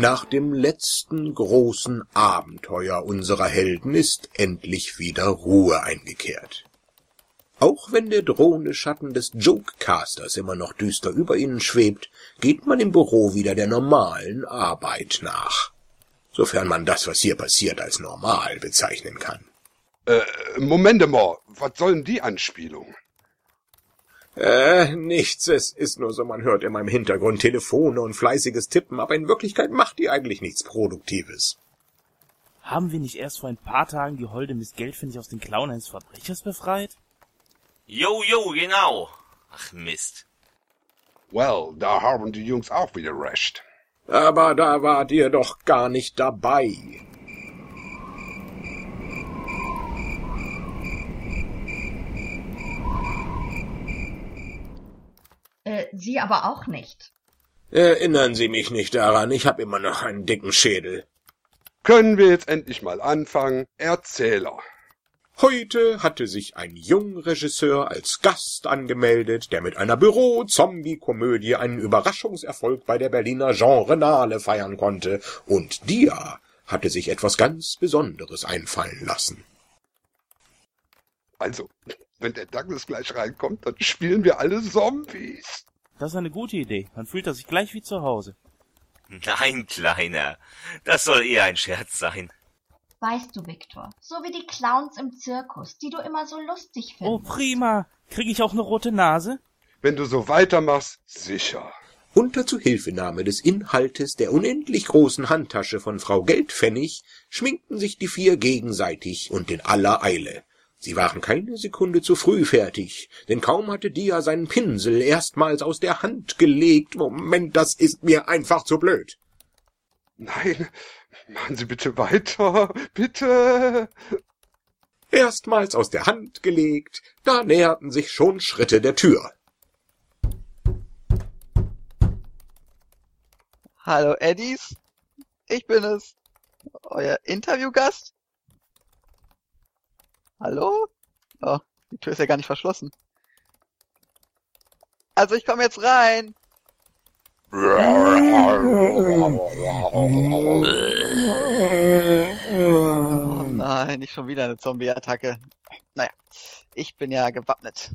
Nach dem letzten großen Abenteuer unserer Helden ist endlich wieder Ruhe eingekehrt. Auch wenn der drohende Schatten des Jokecasters immer noch düster über ihnen schwebt, geht man im Büro wieder der normalen Arbeit nach. Sofern man das, was hier passiert, als normal bezeichnen kann. Äh, Moment mal, was sollen die Anspielungen? Äh, nichts. Es ist nur so, man hört immer im Hintergrund Telefone und fleißiges Tippen, aber in Wirklichkeit macht die eigentlich nichts Produktives. Haben wir nicht erst vor ein paar Tagen die holde Miss Geldfindig aus den Klauen eines Verbrechers befreit? Jo, jo, genau. Ach Mist. Well, da haben die Jungs auch wieder recht. Aber da wart ihr doch gar nicht dabei. Sie aber auch nicht. Erinnern Sie mich nicht daran, ich habe immer noch einen dicken Schädel. Können wir jetzt endlich mal anfangen? Erzähler. Heute hatte sich ein Jungregisseur als Gast angemeldet, der mit einer Büro-Zombie-Komödie einen Überraschungserfolg bei der Berliner Genrenale feiern konnte, und Dia hatte sich etwas ganz Besonderes einfallen lassen. Also, wenn der Douglas gleich reinkommt, dann spielen wir alle Zombies. Das ist eine gute Idee. Dann fühlt er sich gleich wie zu Hause. Nein, Kleiner. Das soll eher ein Scherz sein. Weißt du, Viktor, so wie die Clowns im Zirkus, die du immer so lustig Oh, findest. prima. Krieg ich auch eine rote Nase? Wenn du so weitermachst, sicher. Unter Zuhilfenahme des Inhaltes der unendlich großen Handtasche von Frau Geldpfennig schminkten sich die vier gegenseitig und in aller Eile. Sie waren keine Sekunde zu früh fertig, denn kaum hatte Dia seinen Pinsel erstmals aus der Hand gelegt. Moment, das ist mir einfach zu blöd. Nein, machen Sie bitte weiter, bitte. Erstmals aus der Hand gelegt, da näherten sich schon Schritte der Tür. Hallo Eddies, ich bin es, euer Interviewgast. Hallo? Oh, die Tür ist ja gar nicht verschlossen. Also ich komme jetzt rein. Oh nein, nicht schon wieder eine Zombie-Attacke. Naja, ich bin ja gewappnet.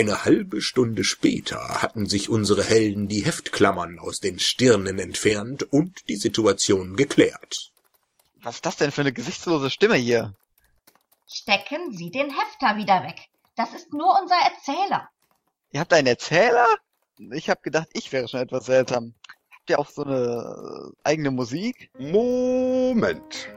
Eine halbe Stunde später hatten sich unsere Helden die Heftklammern aus den Stirnen entfernt und die Situation geklärt. Was ist das denn für eine gesichtslose Stimme hier? Stecken Sie den Hefter wieder weg. Das ist nur unser Erzähler. Ihr habt einen Erzähler? Ich hab gedacht, ich wäre schon etwas seltsam. Habt ihr auch so eine eigene Musik? Moment.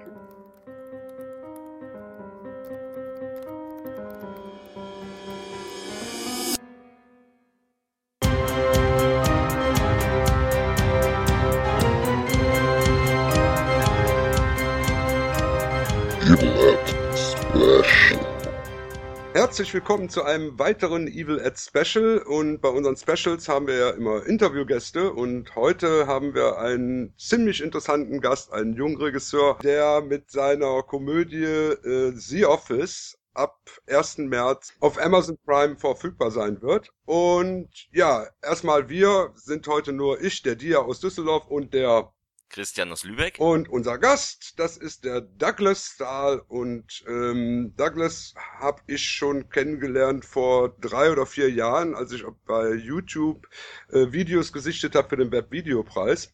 Herzlich willkommen zu einem weiteren Evil Ed Special und bei unseren Specials haben wir ja immer Interviewgäste und heute haben wir einen ziemlich interessanten Gast, einen jungen Regisseur, der mit seiner Komödie äh, The Office ab 1. März auf Amazon Prime verfügbar sein wird. Und ja, erstmal wir sind heute nur ich, der Dia aus Düsseldorf und der Christian aus Lübeck. und unser Gast, das ist der Douglas Stahl. Und ähm, Douglas habe ich schon kennengelernt vor drei oder vier Jahren, als ich bei YouTube äh, Videos gesichtet habe für den Webvideopreis.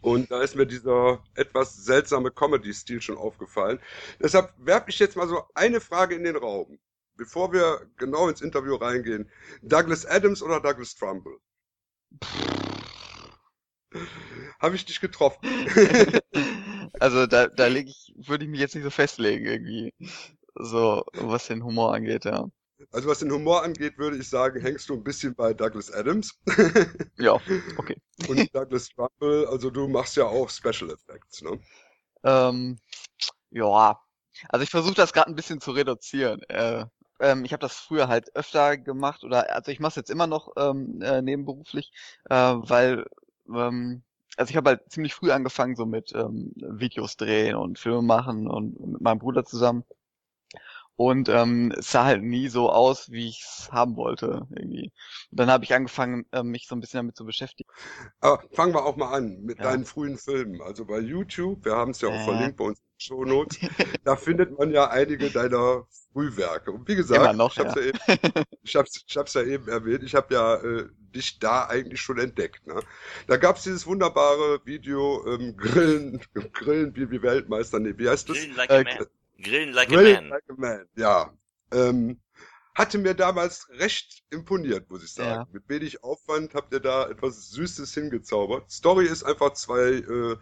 Und da ist mir dieser etwas seltsame Comedy-Stil schon aufgefallen. Deshalb werfe ich jetzt mal so eine Frage in den Raum, bevor wir genau ins Interview reingehen. Douglas Adams oder Douglas Trumbull? Habe ich dich getroffen? Also da, da leg ich, würde ich mich jetzt nicht so festlegen irgendwie. So, was den Humor angeht, ja. Also was den Humor angeht, würde ich sagen, hängst du ein bisschen bei Douglas Adams. Ja, okay. Und Douglas Trumbull, also du machst ja auch Special Effects, ne? Ähm, ja. Also ich versuche das gerade ein bisschen zu reduzieren. Äh, ähm, ich habe das früher halt öfter gemacht oder also ich mache es jetzt immer noch ähm, äh, nebenberuflich, äh, weil ähm, also ich habe halt ziemlich früh angefangen so mit ähm, Videos drehen und Filme machen und mit meinem Bruder zusammen. Und ähm, es sah halt nie so aus, wie ich es haben wollte, irgendwie. Und dann habe ich angefangen, ähm, mich so ein bisschen damit zu beschäftigen. Aber fangen wir auch mal an mit Ja. deinen frühen Filmen. Also bei YouTube, wir haben es ja auch Ja. verlinkt bei uns in den Shownotes, da findet man ja einige deiner Frühwerke. Und wie gesagt, noch, ich hab's ja. ja. eben, ich hab's, ich hab's ja eben erwähnt, ich habe ja äh, dich da eigentlich schon entdeckt. Ne? Da gab's dieses wunderbare Video ähm, Grillen, Grillen wie, wie Weltmeister, nee, wie heißt das? Grillen like Äh, a man. Grillen like a Grillen man. like a man, ja. Ähm, hatte mir damals recht imponiert, muss ich sagen. Ja. Mit wenig Aufwand habt ihr da etwas Süßes hingezaubert. Story ist einfach zwei äh,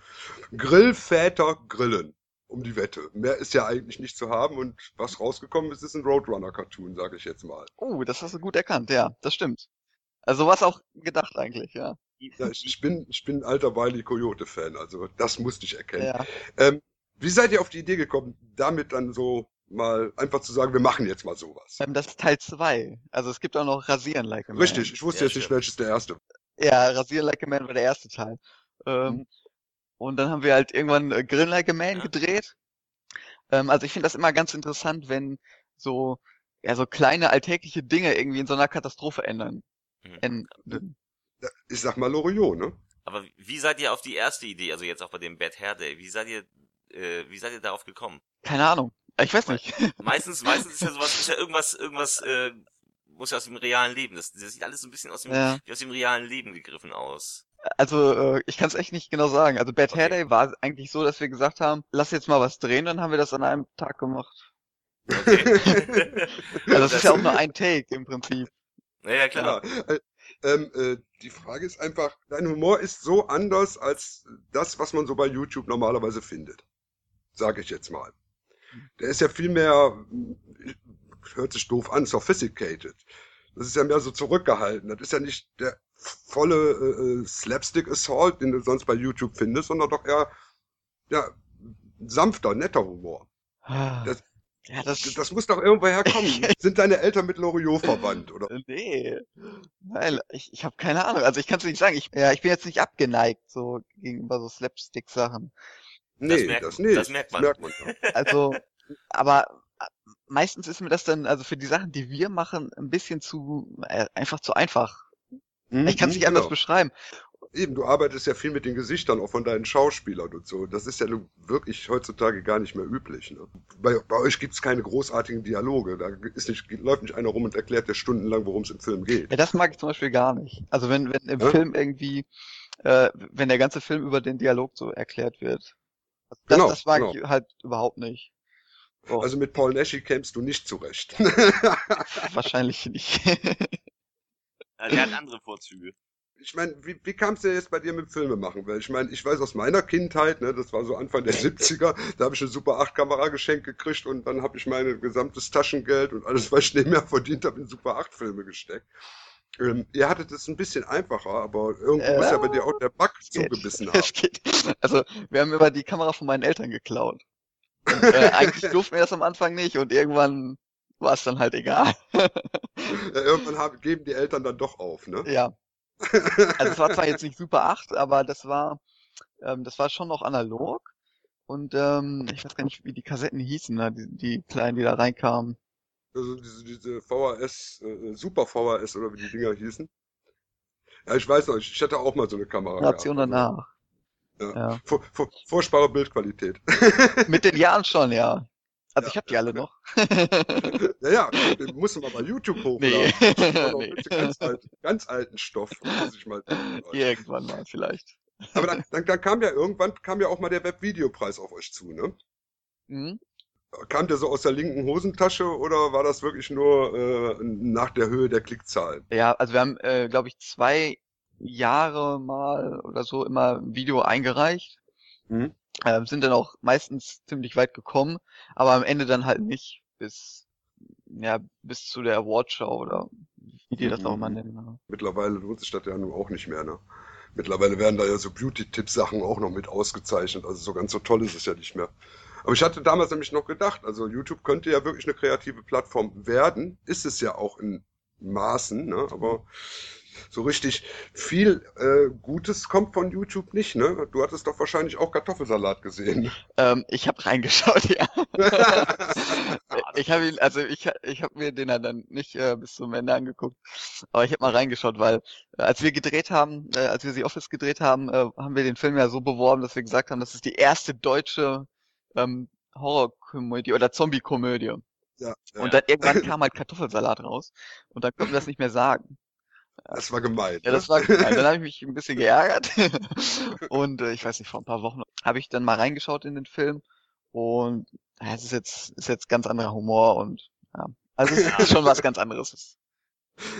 Grillväter grillen um die Wette. Mehr ist ja eigentlich nicht zu haben und was rausgekommen ist, ist ein Roadrunner-Cartoon, sage ich jetzt mal. Oh, das hast du gut erkannt, ja, das stimmt. Also was auch gedacht eigentlich, ja. Ja, ich, ich bin ich bin ein alter Wiley Coyote-Fan, also das musste ich erkennen. Ja. Ähm, wie seid ihr auf die Idee gekommen, damit dann so mal einfach zu sagen, wir machen jetzt mal sowas? Ähm, das ist Teil 2. Also es gibt auch noch Rasieren Like a Man. Richtig, ich wusste Ja, jetzt nicht, welches der erste Ja, Rasieren Like a Man war der erste Teil. Ähm, Mhm. Und dann haben wir halt irgendwann äh, Grillen Like a Man Ja. gedreht. Ähm, also ich finde das immer ganz interessant, wenn so, ja, so kleine alltägliche Dinge irgendwie in so einer Katastrophe ändern. Mhm. Enden. Ja, Ich sag mal Loriot, ne? Aber wie seid ihr auf die erste Idee, also jetzt auch bei dem Bad Hair Day, wie seid ihr, äh, wie seid ihr darauf gekommen? Keine Ahnung. Ich weiß nicht. Meistens, meistens ist ja sowas, ist ja irgendwas, irgendwas, äh, muss ja aus dem realen Leben. Das, das sieht alles so ein bisschen aus dem, Ja. wie aus dem realen Leben gegriffen aus. Also, äh, ich kann es echt nicht genau sagen. Also Bad Hair Okay. Day war eigentlich so, dass wir gesagt haben, lass jetzt mal was drehen, dann haben wir das an einem Tag gemacht. Okay. Also das ist ja auch nur ein Take im Prinzip. ja, ja, klar. Ja, äh, ähm, äh, die Frage ist einfach, dein Humor ist so anders als das, was man so bei YouTube normalerweise findet. Sage ich jetzt mal. Der ist ja viel mehr, hört sich doof an, sophisticated. Das ist ja mehr so zurückgehalten. Das ist ja nicht der volle äh, äh, Slapstick Assault, den du sonst bei YouTube findest, sondern doch eher ja, sanfter, netter Humor. Das- ja, das, Das muss doch irgendwo herkommen. Sind deine Eltern mit Loriot verwandt, oder? Nee, weil ich, ich habe keine Ahnung. Also ich kann es nicht sagen. Ich, ja, ich bin jetzt nicht abgeneigt so gegenüber so Slapstick-Sachen. Nee, merkt- das nicht. das merkt man. Das merkt man ja. Also, aber äh, meistens ist mir das dann, also für die Sachen, die wir machen, ein bisschen zu, äh, einfach zu einfach. Ich kann es nicht anders Genau. beschreiben. Eben, du arbeitest ja viel mit den Gesichtern, auch von deinen Schauspielern und so. Das ist ja wirklich heutzutage gar nicht mehr üblich. Ne? Bei, bei euch gibt's keine großartigen Dialoge. Da ist nicht, läuft nicht einer rum und erklärt dir stundenlang, worum es im Film geht. Ja, das mag ich zum Beispiel gar nicht. Also wenn, wenn im Ja? Film irgendwie, äh, wenn der ganze Film über den Dialog so erklärt wird. Das, Genau, das mag genau. ich halt überhaupt nicht. So, Also mit Paul Nashi kämst du nicht zurecht. wahrscheinlich nicht. Ja, der hat andere Vorzüge. ich meine, wie, wie kam es dir jetzt bei dir mit Filme machen? Weil ich meine, ich weiß aus meiner Kindheit, ne, das war so Anfang der 70er, da habe ich eine Super 8 Kamera geschenkt gekriegt und dann habe ich mein gesamtes Taschengeld und alles, was ich nebenher verdient habe, in Super 8 Filme gesteckt. Ähm, ihr hattet es ein bisschen einfacher, aber irgendwo Äh, muss ja bei dir auch der Bug zugebissen haben. Es geht. Also, wir haben immer die Kamera von meinen Eltern geklaut. Und, äh, eigentlich durften wir das am Anfang nicht und irgendwann war es dann halt egal. Ja, irgendwann haben, geben die Eltern dann doch auf, ne? Ja. Also es war zwar jetzt nicht Super 8, aber das war, ähm, das war schon noch analog. Und ähm, ich weiß gar nicht, wie die Kassetten hießen, ne? die, die kleinen, die da reinkamen. Also diese, diese VHS, äh, Super VHS oder wie die Dinger hießen. Ja, ich weiß noch, ich hatte auch mal so eine Kamera. Generation gehabt, also, danach. Ja. Ja. Vor, vor, furchtbare Bildqualität. Mit den Jahren schon, ja. Also Ja, ich habe die ja, alle ja. noch. ja, ja, musst du mal bei YouTube hochladen. Nee. Nee. ganz, alt, ganz alten Stoff. Muss ich mal Irgendwann mal vielleicht. Aber dann, dann, dann kam ja irgendwann, kam ja auch mal der Webvideopreis auf euch zu, ne? Mhm. Kam der so aus der linken Hosentasche oder war das wirklich nur äh, nach der Höhe der Klickzahlen? Ja, also wir haben, äh, glaube ich, zwei Jahre mal oder so immer ein Video eingereicht. Mhm. Ähm, sind dann auch meistens ziemlich weit gekommen, aber am Ende dann halt nicht bis, ja, bis zu der Awardshow oder wie die das auch immer Mhm. nennen. ne? Mittlerweile lohnt sich das ja nun auch nicht mehr, ne? Mittlerweile werden da ja so Beauty-Tipp-Sachen auch noch mit ausgezeichnet. Also so ganz so toll ist es ja nicht mehr. Aber ich hatte damals nämlich noch gedacht, also YouTube könnte ja wirklich eine kreative Plattform werden. Ist es ja auch in Maßen, ne? aber so richtig viel äh, Gutes kommt von YouTube nicht, ne? Du hattest doch wahrscheinlich auch Kartoffelsalat gesehen. Ähm, ich habe reingeschaut, ja. ich habe ihn, also ich, ich habe mir den dann nicht äh, bis zum Ende angeguckt, aber ich habe mal reingeschaut, weil äh, als wir gedreht haben, äh, als wir The Office gedreht haben, äh, haben wir den Film ja so beworben, dass wir gesagt haben, das ist die erste deutsche ähm, Horrorkomödie oder Zombie-Komödie. Ja, ja. Und dann irgendwann kam halt Kartoffelsalat raus und dann konnten wir das nicht mehr sagen. das war gemein. Ja, ne? das war geil. Dann habe ich mich ein bisschen geärgert. Und äh, ich weiß nicht, vor ein paar Wochen habe ich dann mal reingeschaut in den Film. Und ja, es ist jetzt, ist jetzt ganz anderer Humor und ja. Also es ist schon was ganz anderes.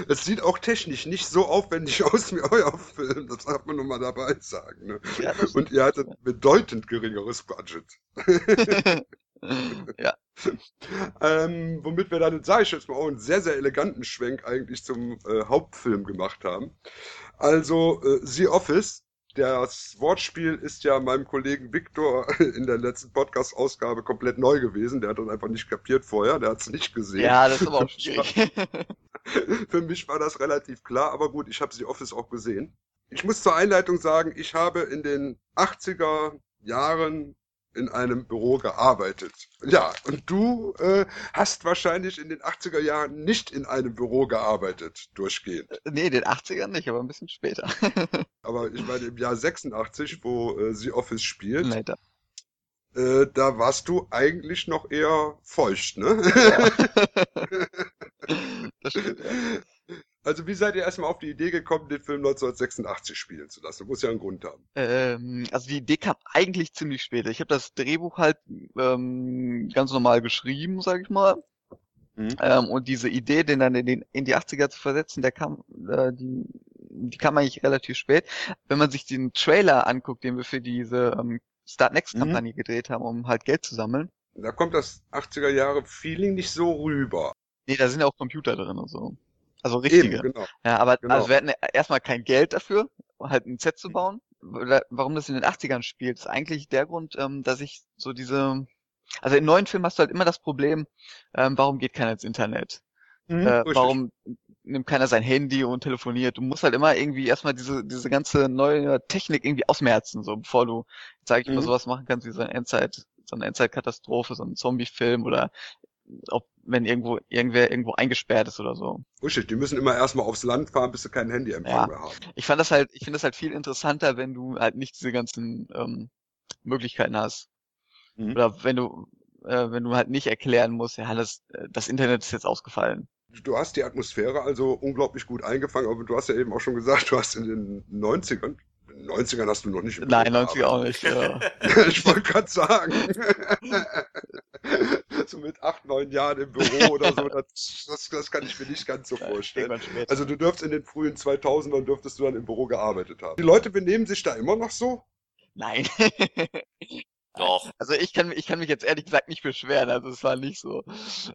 Es sieht auch technisch nicht so aufwendig aus wie euer Film, das darf man nur mal dabei sagen. Ne? Ja, Und ihr hattet bedeutend geringeres Budget. ja. Ähm, womit wir dann, sage ich jetzt mal, auch einen sehr, sehr eleganten Schwenk eigentlich zum äh, Hauptfilm gemacht haben. Also, äh, The Office, das Wortspiel ist ja meinem Kollegen Victor in der letzten Podcast-Ausgabe komplett neu gewesen. Der hat das einfach nicht kapiert vorher, der hat es nicht gesehen. ja, das ist aber auch schwierig. Für mich war das relativ klar, aber gut, ich habe The Office auch gesehen. Ich muss zur Einleitung sagen, ich habe in den 80er Jahren in einem Büro gearbeitet. Ja, und du äh, hast wahrscheinlich in den 80er Jahren nicht in einem Büro gearbeitet, durchgehend. nee, den 80ern nicht, aber ein bisschen später. Aber ich meine, im Jahr 86, wo äh, The Office spielt, Later. äh, da warst du eigentlich noch eher feucht, ne? Das stimmt, ja. Also wie seid ihr erstmal auf die Idee gekommen, den Film 1986 spielen zu lassen? Muss ja einen Grund haben. Ähm, also die Idee kam eigentlich ziemlich spät. Ich habe das Drehbuch halt ähm, ganz normal geschrieben, sag ich mal. Mhm. Ähm, und diese Idee, den dann in, den, in die 80er zu versetzen, der kam, äh, die, die kam eigentlich relativ spät. Wenn man sich den Trailer anguckt, den wir für diese ähm, Start Next Mhm. Kampagne gedreht haben, um halt Geld zu sammeln. Da kommt das 80er Jahre Feeling nicht so rüber. Nee, da sind ja auch Computer drin und so. Also richtige. Eben, genau. Ja, aber Genau. also wir hatten erstmal kein Geld dafür, halt ein Set zu bauen. Oder Warum das in den 80ern spielt, ist eigentlich der Grund, ähm, dass ich so diese, also in neuen Filmen hast du halt immer das Problem, ähm, warum geht keiner ins Internet? Äh, Mhm, Richtig. warum nimmt keiner sein Handy und telefoniert? Du musst halt immer irgendwie erstmal diese, diese ganze neue Technik irgendwie ausmerzen, so bevor du, sag ich mal, Mhm. sowas machen kannst wie so eine Endzeit, so eine Endzeitkatastrophe, so ein Zombie-Film oder ob, wenn irgendwo, irgendwer irgendwo eingesperrt ist oder so. Richtig, die müssen immer erstmal aufs Land fahren, bis sie keinen Handyempfang Ja. mehr haben. Ich fand das halt, ich finde das halt viel interessanter, wenn du halt nicht diese ganzen ähm, Möglichkeiten hast. Mhm. Oder wenn du, äh, wenn du halt nicht erklären musst, ja, das, das Internet ist jetzt ausgefallen. Du hast die Atmosphäre also unglaublich gut eingefangen, aber du hast ja eben auch schon gesagt, du hast in den 90ern, in den 90ern hast du noch nicht Nein, Büro 90er auch nicht. Ja. Ich wollte gerade sagen. so mit acht, neun Jahren im Büro oder so, das, das, das kann ich mir nicht ganz so vorstellen. Also du dürftest in den frühen 2000ern dürftest du dann im Büro gearbeitet haben. Die Leute benehmen sich da immer noch so? Nein. Doch. Also ich kann, ich kann mich jetzt ehrlich gesagt nicht beschweren. Also es war nicht so.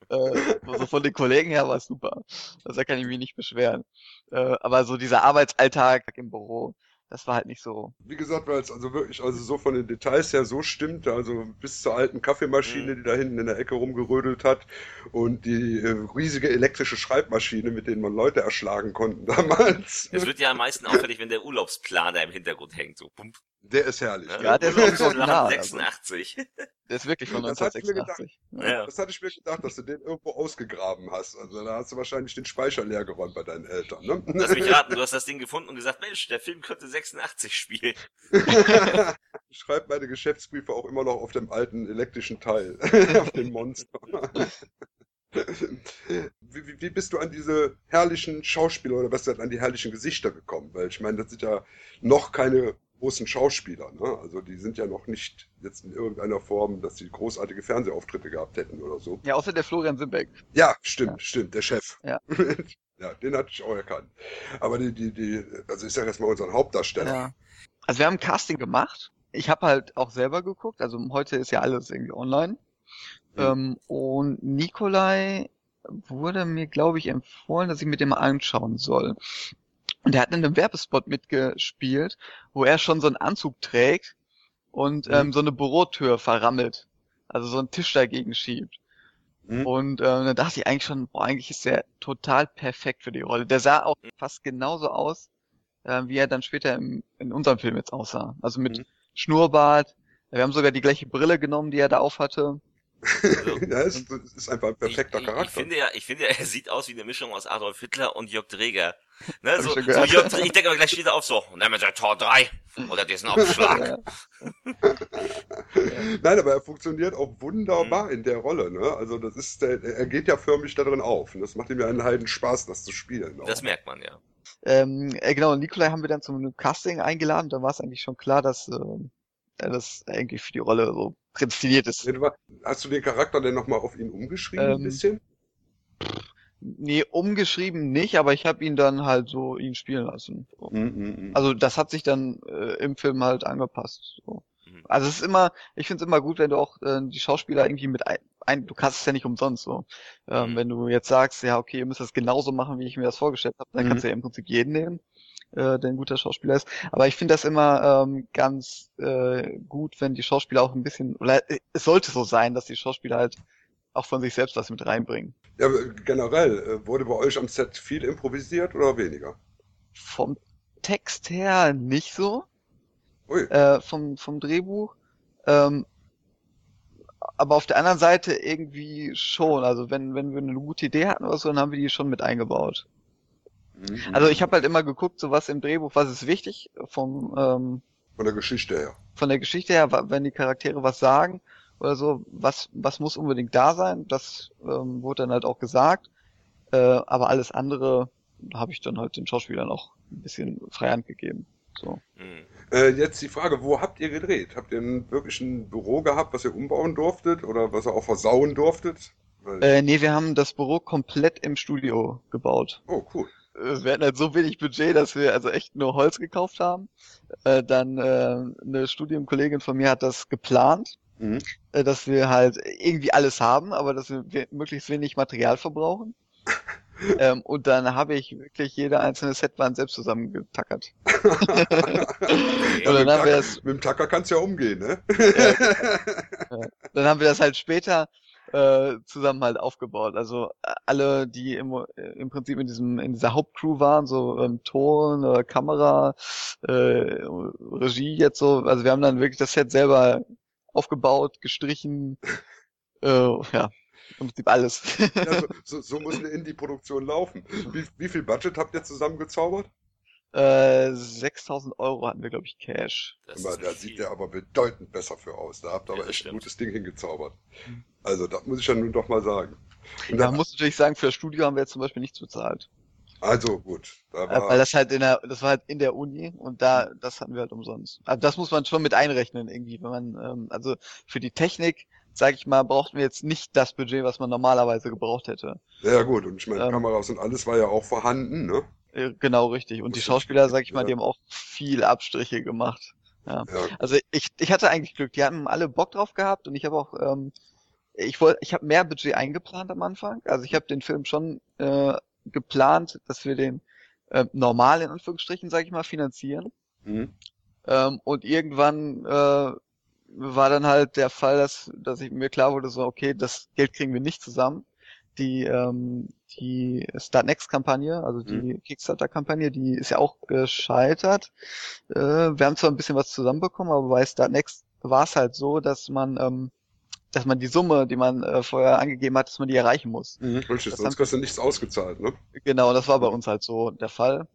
Äh, also von den Kollegen her war es super. Also da kann ich mich nicht beschweren. Äh, aber so dieser Arbeitsalltag im Büro, das war halt nicht so. Wie gesagt, weil es also wirklich also so von den Details her so stimmt, also bis zur alten Kaffeemaschine, die da hinten in der Ecke rumgerödelt hat und die äh, riesige elektrische Schreibmaschine, mit denen man Leute erschlagen konnten damals. Es wird ja am meisten auffällig, wenn der Urlaubsplaner im Hintergrund hängt. So, pump. Der ist herrlich. Ne? Ja, der ist auch Urlaubsplan also. 86. Der ist wirklich von Das hatte gedacht. 1986. Ja. Das hatte ich mir gedacht, dass du den irgendwo ausgegraben hast. Also da hast du wahrscheinlich den Speicher leer geräumt bei deinen Eltern, ne? Lass mich raten, du hast das Ding gefunden und gesagt, Mensch, der Film könnte 86 spielen. Ich schreibe meine Geschäftsbriefe auch immer noch auf dem alten elektrischen Teil, auf dem Monster. Wie, wie, wie bist du an diese herrlichen Schauspieler oder was an die herrlichen Gesichter gekommen? Weil ich meine, das sind ja noch keine großen Schauspieler, ne? Also die sind ja noch nicht jetzt in irgendeiner Form, dass sie großartige Fernsehauftritte gehabt hätten oder so. Ja, außer der Florian Simbeck. Ja, stimmt, stimmt, der Chef. Ja. ja, den hatte ich auch erkannt. Aber die, die, die, also ich sag jetzt mal unseren Hauptdarsteller. Ja. Also wir haben ein Casting gemacht. Ich habe halt auch selber geguckt. Also heute ist ja alles irgendwie online. Mhm. Ähm, und Nikolai wurde mir, glaube ich, empfohlen, dass ich mit dem mal anschauen soll. Und er hat in einem Werbespot mitgespielt, wo er schon so einen Anzug trägt und Mhm. ähm, so eine Bürotür verrammelt. also so einen Tisch dagegen schiebt. Mhm. Und äh, dann dachte ich eigentlich schon, boah, eigentlich ist der total perfekt für die Rolle. Der sah auch fast genauso aus, äh, wie er dann später im, in unserem Film jetzt aussah. Also mit Mhm. Schnurrbart. Wir haben sogar die gleiche Brille genommen, die er da aufhatte. Also, ja, es ist einfach ein perfekter ich, ich, Charakter. Ich finde ja, ich finde ja, er sieht aus wie eine Mischung aus Adolf Hitler und Jörg Träger. Ne, so, so. Jörg ich denke aber gleich steht er auf so, und dann mit der Tor 3 oder diesen Aufschlag. Nein, aber er funktioniert auch wunderbar Mhm. in der Rolle. Ne? Also das ist, der, er geht ja förmlich da drin auf. Und das macht ihm ja einen heiden Spaß, das zu spielen. auch. Das merkt man, ja. Ähm, äh, genau, und Nikolai haben wir dann zum Casting eingeladen. Da war es eigentlich schon klar, dass ähm, er das eigentlich für die Rolle so prädestiniert ist. Hast du den Charakter denn nochmal auf ihn umgeschrieben ein Ähm, bisschen? Nee, umgeschrieben nicht, aber ich habe ihn dann halt so ihn spielen lassen. So. Mhm, mhm. Also das hat sich dann äh, im Film halt angepasst. So. Mhm. Also es ist immer, ich finde es immer gut, wenn du auch äh, die Schauspieler irgendwie mit ein, ein du kannst es ja nicht umsonst so. Ähm, Mhm. Wenn du jetzt sagst, ja okay, ihr müsst das genauso machen, wie ich mir das vorgestellt habe, dann Mhm. kannst du ja im Prinzip jeden nehmen, äh, der ein guter Schauspieler ist. Aber ich finde das immer ähm, ganz äh, gut, wenn die Schauspieler auch ein bisschen, oder äh, es sollte so sein, dass die Schauspieler halt auch von sich selbst was mit reinbringen. Ja, generell, äh, wurde bei euch am Set viel improvisiert oder weniger? Vom Text her nicht so. Ui. äh, vom, vom Drehbuch. Ähm, aber auf der anderen Seite irgendwie schon. Also wenn, wenn wir eine gute Idee hatten oder so, dann haben wir die schon mit eingebaut. Mhm. Also ich habe halt immer geguckt, so was im Drehbuch, was ist wichtig vom, ähm, Von der Geschichte her. von der Geschichte her, wenn die Charaktere was sagen oder so, was, was muss unbedingt da sein, das ähm, wurde dann halt auch gesagt. Äh, aber alles andere habe ich dann halt den Schauspielern auch ein bisschen Freihand gegeben. So. Mhm. Äh, jetzt die Frage, wo habt ihr gedreht? Habt ihr ein, wirklich ein Büro gehabt, was ihr umbauen durftet oder was ihr auch versauen durftet? Weil, Äh, nee, wir haben das Büro komplett im Studio gebaut. oh, cool. Äh, Wir hatten halt so wenig Budget, dass wir also echt nur Holz gekauft haben. Äh, dann äh, eine Studienkollegin von mir hat das geplant, Mhm. äh, dass wir halt irgendwie alles haben, aber dass wir möglichst wenig Material verbrauchen. ähm, und dann habe ich wirklich jede einzelne Setwand selbst zusammengetackert. Dann mit, wir Tacker, mit dem Tacker kannst du ja umgehen, ne? dann haben wir das halt später äh, zusammen halt aufgebaut. Also äh, alle, die im, äh, im Prinzip in diesem in dieser Hauptcrew waren, so ähm, Ton, äh, Kamera, äh, Regie jetzt so, also wir haben dann wirklich das Set selber aufgebaut, gestrichen, äh, ja, im Prinzip alles. Ja, so, so, so muss eine Indie-Produktion laufen. Wie, wie viel Budget habt ihr zusammengezaubert? Äh, 6000 Euro hatten wir, glaube ich, Cash. Das Aber da sieht der aber bedeutend besser für aus. Da habt ihr Ja, aber echt ein stimmt. gutes Ding hingezaubert. Mhm. Also, das muss ich ja nun doch mal sagen. Und da, man muss natürlich sagen, für das Studio haben wir jetzt zum Beispiel nichts bezahlt. also gut, da Äh, weil war, das halt in der, das war halt in der Uni und da, das hatten wir halt umsonst. Also das muss man schon mit einrechnen irgendwie, wenn man, ähm, also für die Technik, sag ich mal, brauchten wir jetzt nicht das Budget, was man normalerweise gebraucht hätte. ja gut, und ich meine, ähm, Kameras und alles war ja auch vorhanden, ne? Äh, Genau richtig. Und die Das Schauspieler, sag ich mal, ja. die haben auch viel Abstriche gemacht. Ja, Also ich, ich hatte eigentlich Glück. Die haben alle Bock drauf gehabt und ich habe auch, ähm, ich wollte, ich habe mehr Budget eingeplant am Anfang. Also ich habe den Film schon äh, geplant, dass wir den äh, normal in Anführungsstrichen, sag ich mal, finanzieren. mhm. Ähm, und irgendwann äh, war dann halt der Fall, dass, dass ich mir klar wurde, so, okay, das Geld kriegen wir nicht zusammen. Die, ähm, die Start Next Kampagne, also die Kickstarter Kampagne, die ist ja auch gescheitert. Äh, wir haben zwar ein bisschen was zusammenbekommen, aber bei Start Next war es halt so, dass man, ähm, dass man die Summe, die man äh, vorher angegeben hat, dass man die erreichen muss. Richtig, Das sonst kriegst du nichts ausgezahlt, ne? Genau, das war bei uns halt so der Fall.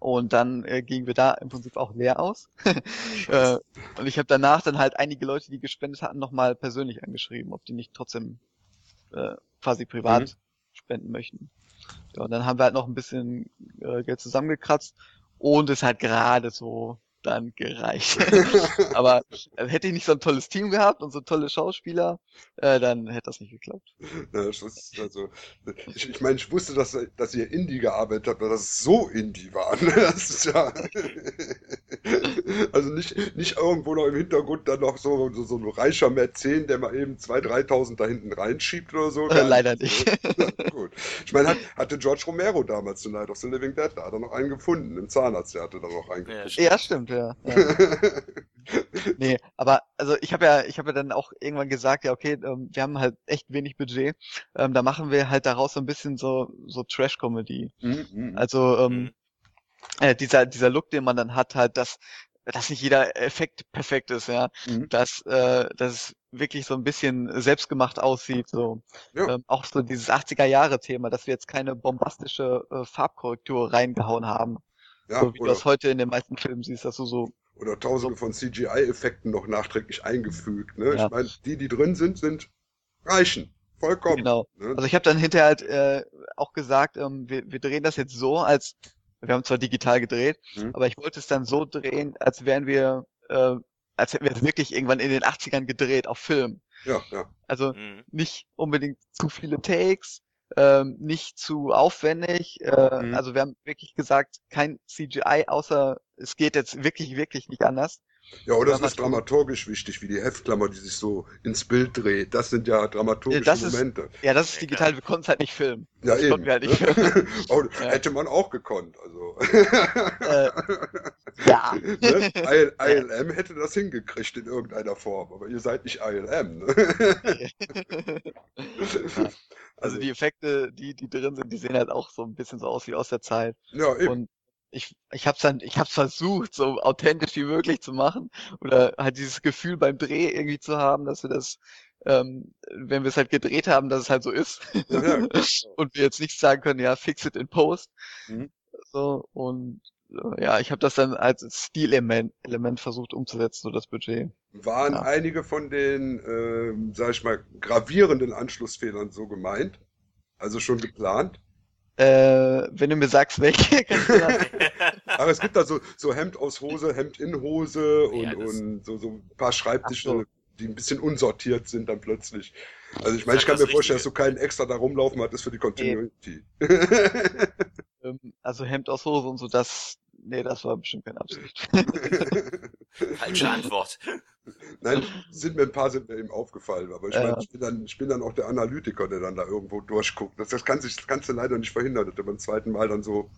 Und dann äh, gingen wir da im Prinzip auch leer aus. äh, und ich habe danach dann halt einige Leute, die gespendet hatten, nochmal persönlich angeschrieben, ob die nicht trotzdem äh, quasi privat Mhm. Spenden möchten. Ja, und dann haben wir halt noch ein bisschen äh, Geld zusammengekratzt und es hat gerade so dann gereicht. Aber äh, hätte ich nicht so ein tolles Team gehabt und so tolle Schauspieler, äh, dann hätte das nicht geklappt. Ja, das ist also, ich, ich meine, ich wusste, dass, dass ihr Indie gearbeitet habt, aber dass es so Indie war. ne? Das ist ja. Also nicht, nicht irgendwo noch im Hintergrund dann noch so, so, so ein reicher Mäzen, der mal eben 2.000, 3.000 da hinten reinschiebt oder so. Äh, Gar leider nicht. Ja, gut. Ich meine, hat, hatte George Romero damals zu Night of the Living Dead, da hat er noch einen gefunden, im Zahnarzt, der hatte da noch einen Ja, gefunden. stimmt. Ja, stimmt, ja. ja. Nee, aber also ich habe ja, ich habe ja dann auch irgendwann gesagt, ja okay, ähm, wir haben halt echt wenig Budget. Ähm, da machen wir halt daraus so ein bisschen so so Trash-Comedy. Mhm, mhm. Also ähm, Mhm. äh, dieser dieser Look, den man dann hat, halt, dass dass nicht jeder Effekt perfekt ist, ja, Mhm. dass äh, dass es wirklich so ein bisschen selbstgemacht aussieht, so Ja. ähm, auch so dieses 80er Jahre Thema, dass wir jetzt keine bombastische äh, Farbkorrektur reingehauen haben, ja, so wie du das heute in den meisten Filmen siehst, dass du so oder tausende von CGI-Effekten noch nachträglich eingefügt. Ne? Ja. Ich meine, die, die drin sind, sind reichen. Vollkommen. genau. Ne? Also ich habe dann hinterher halt äh, auch gesagt, ähm, wir, wir drehen das jetzt so, als wir haben zwar digital gedreht, Mhm. aber ich wollte es dann so drehen, als wären wir, äh, als hätten wir es wirklich irgendwann in den 80ern gedreht auf Film. Ja, ja. Also Mhm. nicht unbedingt zu viele Takes, ähm, nicht zu aufwendig. Äh, Mhm. Also wir haben wirklich gesagt, kein CGI, außer es geht jetzt wirklich, wirklich nicht anders. Ja, oder es Ja, ist dramaturgisch wichtig, wie die Heftklammer, die sich so ins Bild dreht. Das sind ja dramaturgische das ist- Momente. Ja, das ist Ja, digital, wir konnten es halt nicht filmen. Ja, das eben. konnten wir halt nicht ne? filmen. oh, Ja. Hätte man auch gekonnt. Also. Äh, ja. ne? IL, ILM hätte das hingekriegt in irgendeiner Form, aber ihr seid nicht ILM. Ne? Also die Effekte, die, die drin sind, die sehen halt auch so ein bisschen so aus wie aus der Zeit. ja, eben. Und ich, ich hab's dann, ich hab's versucht, so authentisch wie möglich zu machen. Oder halt dieses Gefühl beim Dreh irgendwie zu haben, dass wir das, ähm, wenn wir es halt gedreht haben, dass es halt so ist. Ja, ja. und wir jetzt nicht sagen können, ja, fix it in post. Mhm. So, und äh, ja, ich habe das dann als Stilelement Element versucht umzusetzen, so das Budget. Waren Ja. einige von den, ähm, sag ich mal, gravierenden Anschlussfehlern so gemeint? Also schon geplant? Äh, wenn du mir sagst, welche, kannst du das, Aber es gibt da so, so Hemd aus Hose, Hemd in Hose und, Ja, das- und so, so ein paar Schreibtische, so. die ein bisschen unsortiert sind dann plötzlich. Also ich meine, ich kann mir vorstellen, dass du keinen extra da rumlaufen hattest für die Continuity. ähm, also Hemd aus Hose und so, das, nee, das war bestimmt keine Absicht. Falsche Antwort. Nein, sind mir ein paar sind mir eben aufgefallen, aber ich Ja. meine, ich bin dann, ich bin dann auch der Analytiker, der dann da irgendwo durchguckt. Das, das kann sich, das kannst du leider nicht verhindern, dass du beim zweiten Mal dann so